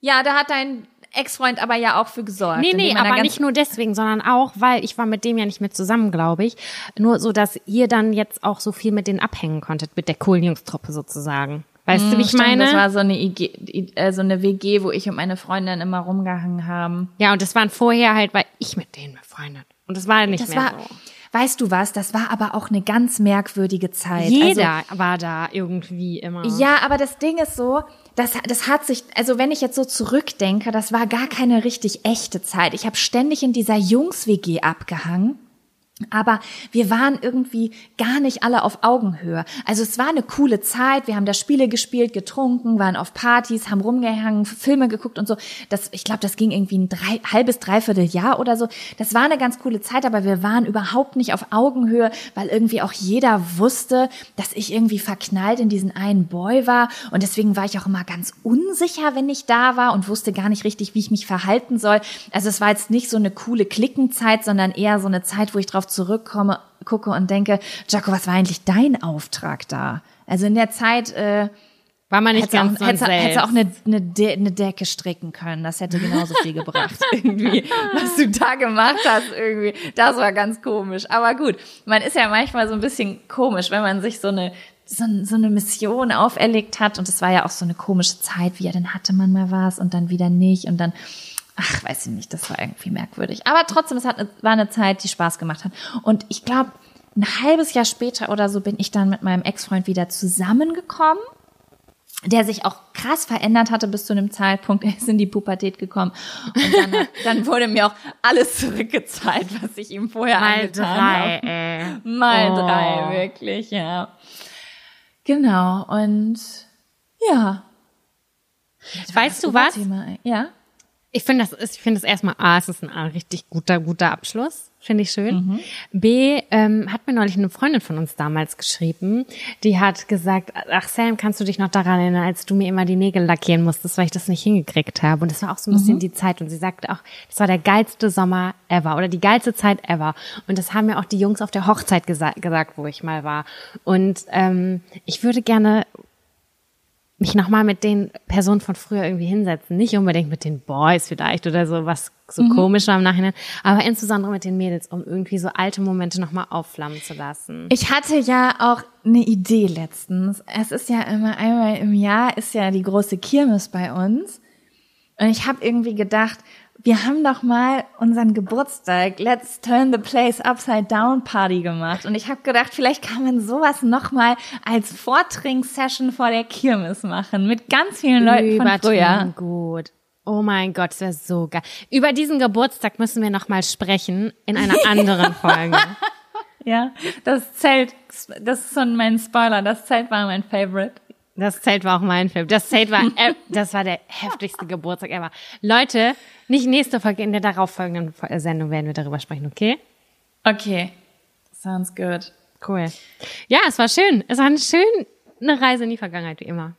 Ja, da hat dein Ex-Freund aber ja auch für gesorgt. Nee, nee, aber nicht nur deswegen, sondern auch, weil ich war mit dem ja nicht mehr zusammen, glaube ich. Nur so, dass ihr dann jetzt auch so viel mit denen abhängen konntet, mit der Kohlenjungstruppe sozusagen. Weißt hm, du, wie ich stimmt, meine? Das war so eine, IG, äh, so eine WG, wo ich und meine Freundin immer rumgehangen haben. Ja, und das waren vorher halt, weil ich mit denen befreundet. Und das war nicht das mehr war, so. Weißt du was, das war aber auch eine ganz merkwürdige Zeit. Jeder also, war da irgendwie immer. Ja, aber das Ding ist so, das, das hat sich, also wenn ich jetzt so zurückdenke, das war gar keine richtig echte Zeit. Ich habe ständig in dieser Jungs-WG abgehangen. Aber wir waren irgendwie gar nicht alle auf Augenhöhe. Also es war eine coole Zeit. Wir haben da Spiele gespielt, getrunken, waren auf Partys, haben rumgehangen, Filme geguckt und so. Das, ich glaube, das ging irgendwie ein drei, halbes, dreiviertel Jahr oder so. Das war eine ganz coole Zeit, aber wir waren überhaupt nicht auf Augenhöhe, weil irgendwie auch jeder wusste, dass ich irgendwie verknallt in diesen einen Boy war. Und deswegen war ich auch immer ganz unsicher, wenn ich da war und wusste gar nicht richtig, wie ich mich verhalten soll. Also es war jetzt nicht so eine coole Klickenzeit, sondern eher so eine Zeit, wo ich drauf zurückkomme, gucke und denke, Jaco, was war eigentlich dein Auftrag da? Also in der Zeit äh, War man nicht ganz auch, hätte, hätte auch eine, eine, De eine Decke stricken können. Das hätte genauso viel gebracht. irgendwie, was du da gemacht hast, irgendwie. Das war ganz komisch. Aber gut, man ist ja manchmal so ein bisschen komisch, wenn man sich so eine, so, so eine Mission auferlegt hat. Und es war ja auch so eine komische Zeit, wie ja, dann hatte man mal was und dann wieder nicht und dann, ach, weiß ich nicht, das war irgendwie merkwürdig. Aber trotzdem, es hat, eine- war eine Zeit, die Spaß gemacht hat. Und ich glaube, ein halbes Jahr später oder so bin ich dann mit meinem Ex-Freund wieder zusammengekommen der sich auch krass verändert hatte bis zu einem Zeitpunkt. Er ist in die Pubertät gekommen und dann, hat, dann wurde mir auch alles zurückgezahlt, was ich ihm vorher Mal angetan drei, habe. ey. Mal Oh. drei, wirklich, ja. Genau, und ja. Weißt du was? Thema, ja. Ich finde das ist, ich finde das erstmal A, es ist ein A, richtig guter, guter Abschluss. Finde ich schön. Mhm. B, ähm, hat mir neulich eine Freundin von uns damals geschrieben, die hat gesagt, ach Sam, kannst du dich noch daran erinnern, als du mir immer die Nägel lackieren musstest, weil ich das nicht hingekriegt habe. Und das war auch so ein bisschen Mhm. die Zeit. Und sie sagte auch, das war der geilste Sommer ever oder die geilste Zeit ever. Und das haben mir auch die Jungs auf der Hochzeit gesa gesagt, wo ich mal war. Und ähm, ich würde gerne mich nochmal mit den Personen von früher irgendwie hinsetzen. Nicht unbedingt mit den Boys vielleicht oder so was so komisch war im Nachhinein, aber insbesondere mit den Mädels, um irgendwie so alte Momente nochmal aufflammen zu lassen. Ich hatte ja auch eine Idee letztens. Es ist ja immer einmal im Jahr ist ja die große Kirmes bei uns. Und ich habe irgendwie gedacht, wir haben doch mal unseren Geburtstag Let's Turn the Place Upside Down Party gemacht. Und ich habe gedacht, vielleicht kann man sowas noch mal als Vortrinksession vor der Kirmes machen mit ganz vielen Leuten von Übertrieben früher. gut. Oh mein Gott, das wäre so geil. Über diesen Geburtstag müssen wir nochmal sprechen in einer anderen Folge. Ja, das Zelt, das ist so mein Spoiler. Das Zelt war mein Favorite. Das Zelt war auch mein Film. Das Zelt war, äh, das war der heftigste Geburtstag ever. Leute, nicht nächste Folge, in der darauffolgenden Fo- Sendung werden wir darüber sprechen, okay? Okay, sounds good. Cool. Ja, es war schön. Es war eine schöne Reise in die Vergangenheit, wie immer.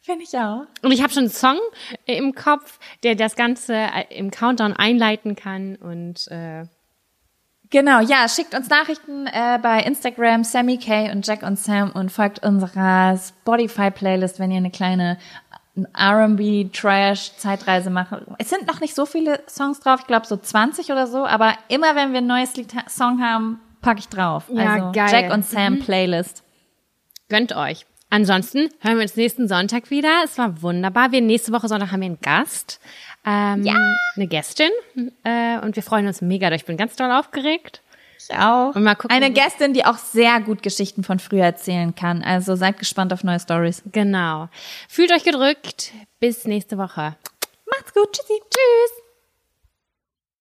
Finde ich auch. Und ich habe schon einen Song im Kopf, der das Ganze äh, im Countdown einleiten kann. Und äh, Genau, ja, schickt uns Nachrichten äh, bei Instagram Sammy K und Jack und Sam und folgt unserer Spotify-Playlist, wenn ihr eine kleine R&B Trash Zeitreise macht. Es sind noch nicht so viele Songs drauf, ich glaube so 20 oder so, aber immer wenn wir ein neues Lied Song haben, packe ich drauf. Ja, also geil. Jack und Sam Playlist. gönnt euch. Ansonsten hören wir uns nächsten Sonntag wieder. Es war wunderbar. Wir nächste Woche Sonntag haben wir einen Gast. Ähm, ja. Eine Gästin. Äh, und wir freuen uns mega. Ich bin ganz doll aufgeregt. Ich auch. Und mal gucken, Eine Gästin, die auch sehr gut Geschichten von früher erzählen kann. Also seid gespannt auf neue Stories. Genau. Fühlt euch gedrückt. Bis nächste Woche. Macht's gut, tschüssi. Tschüss.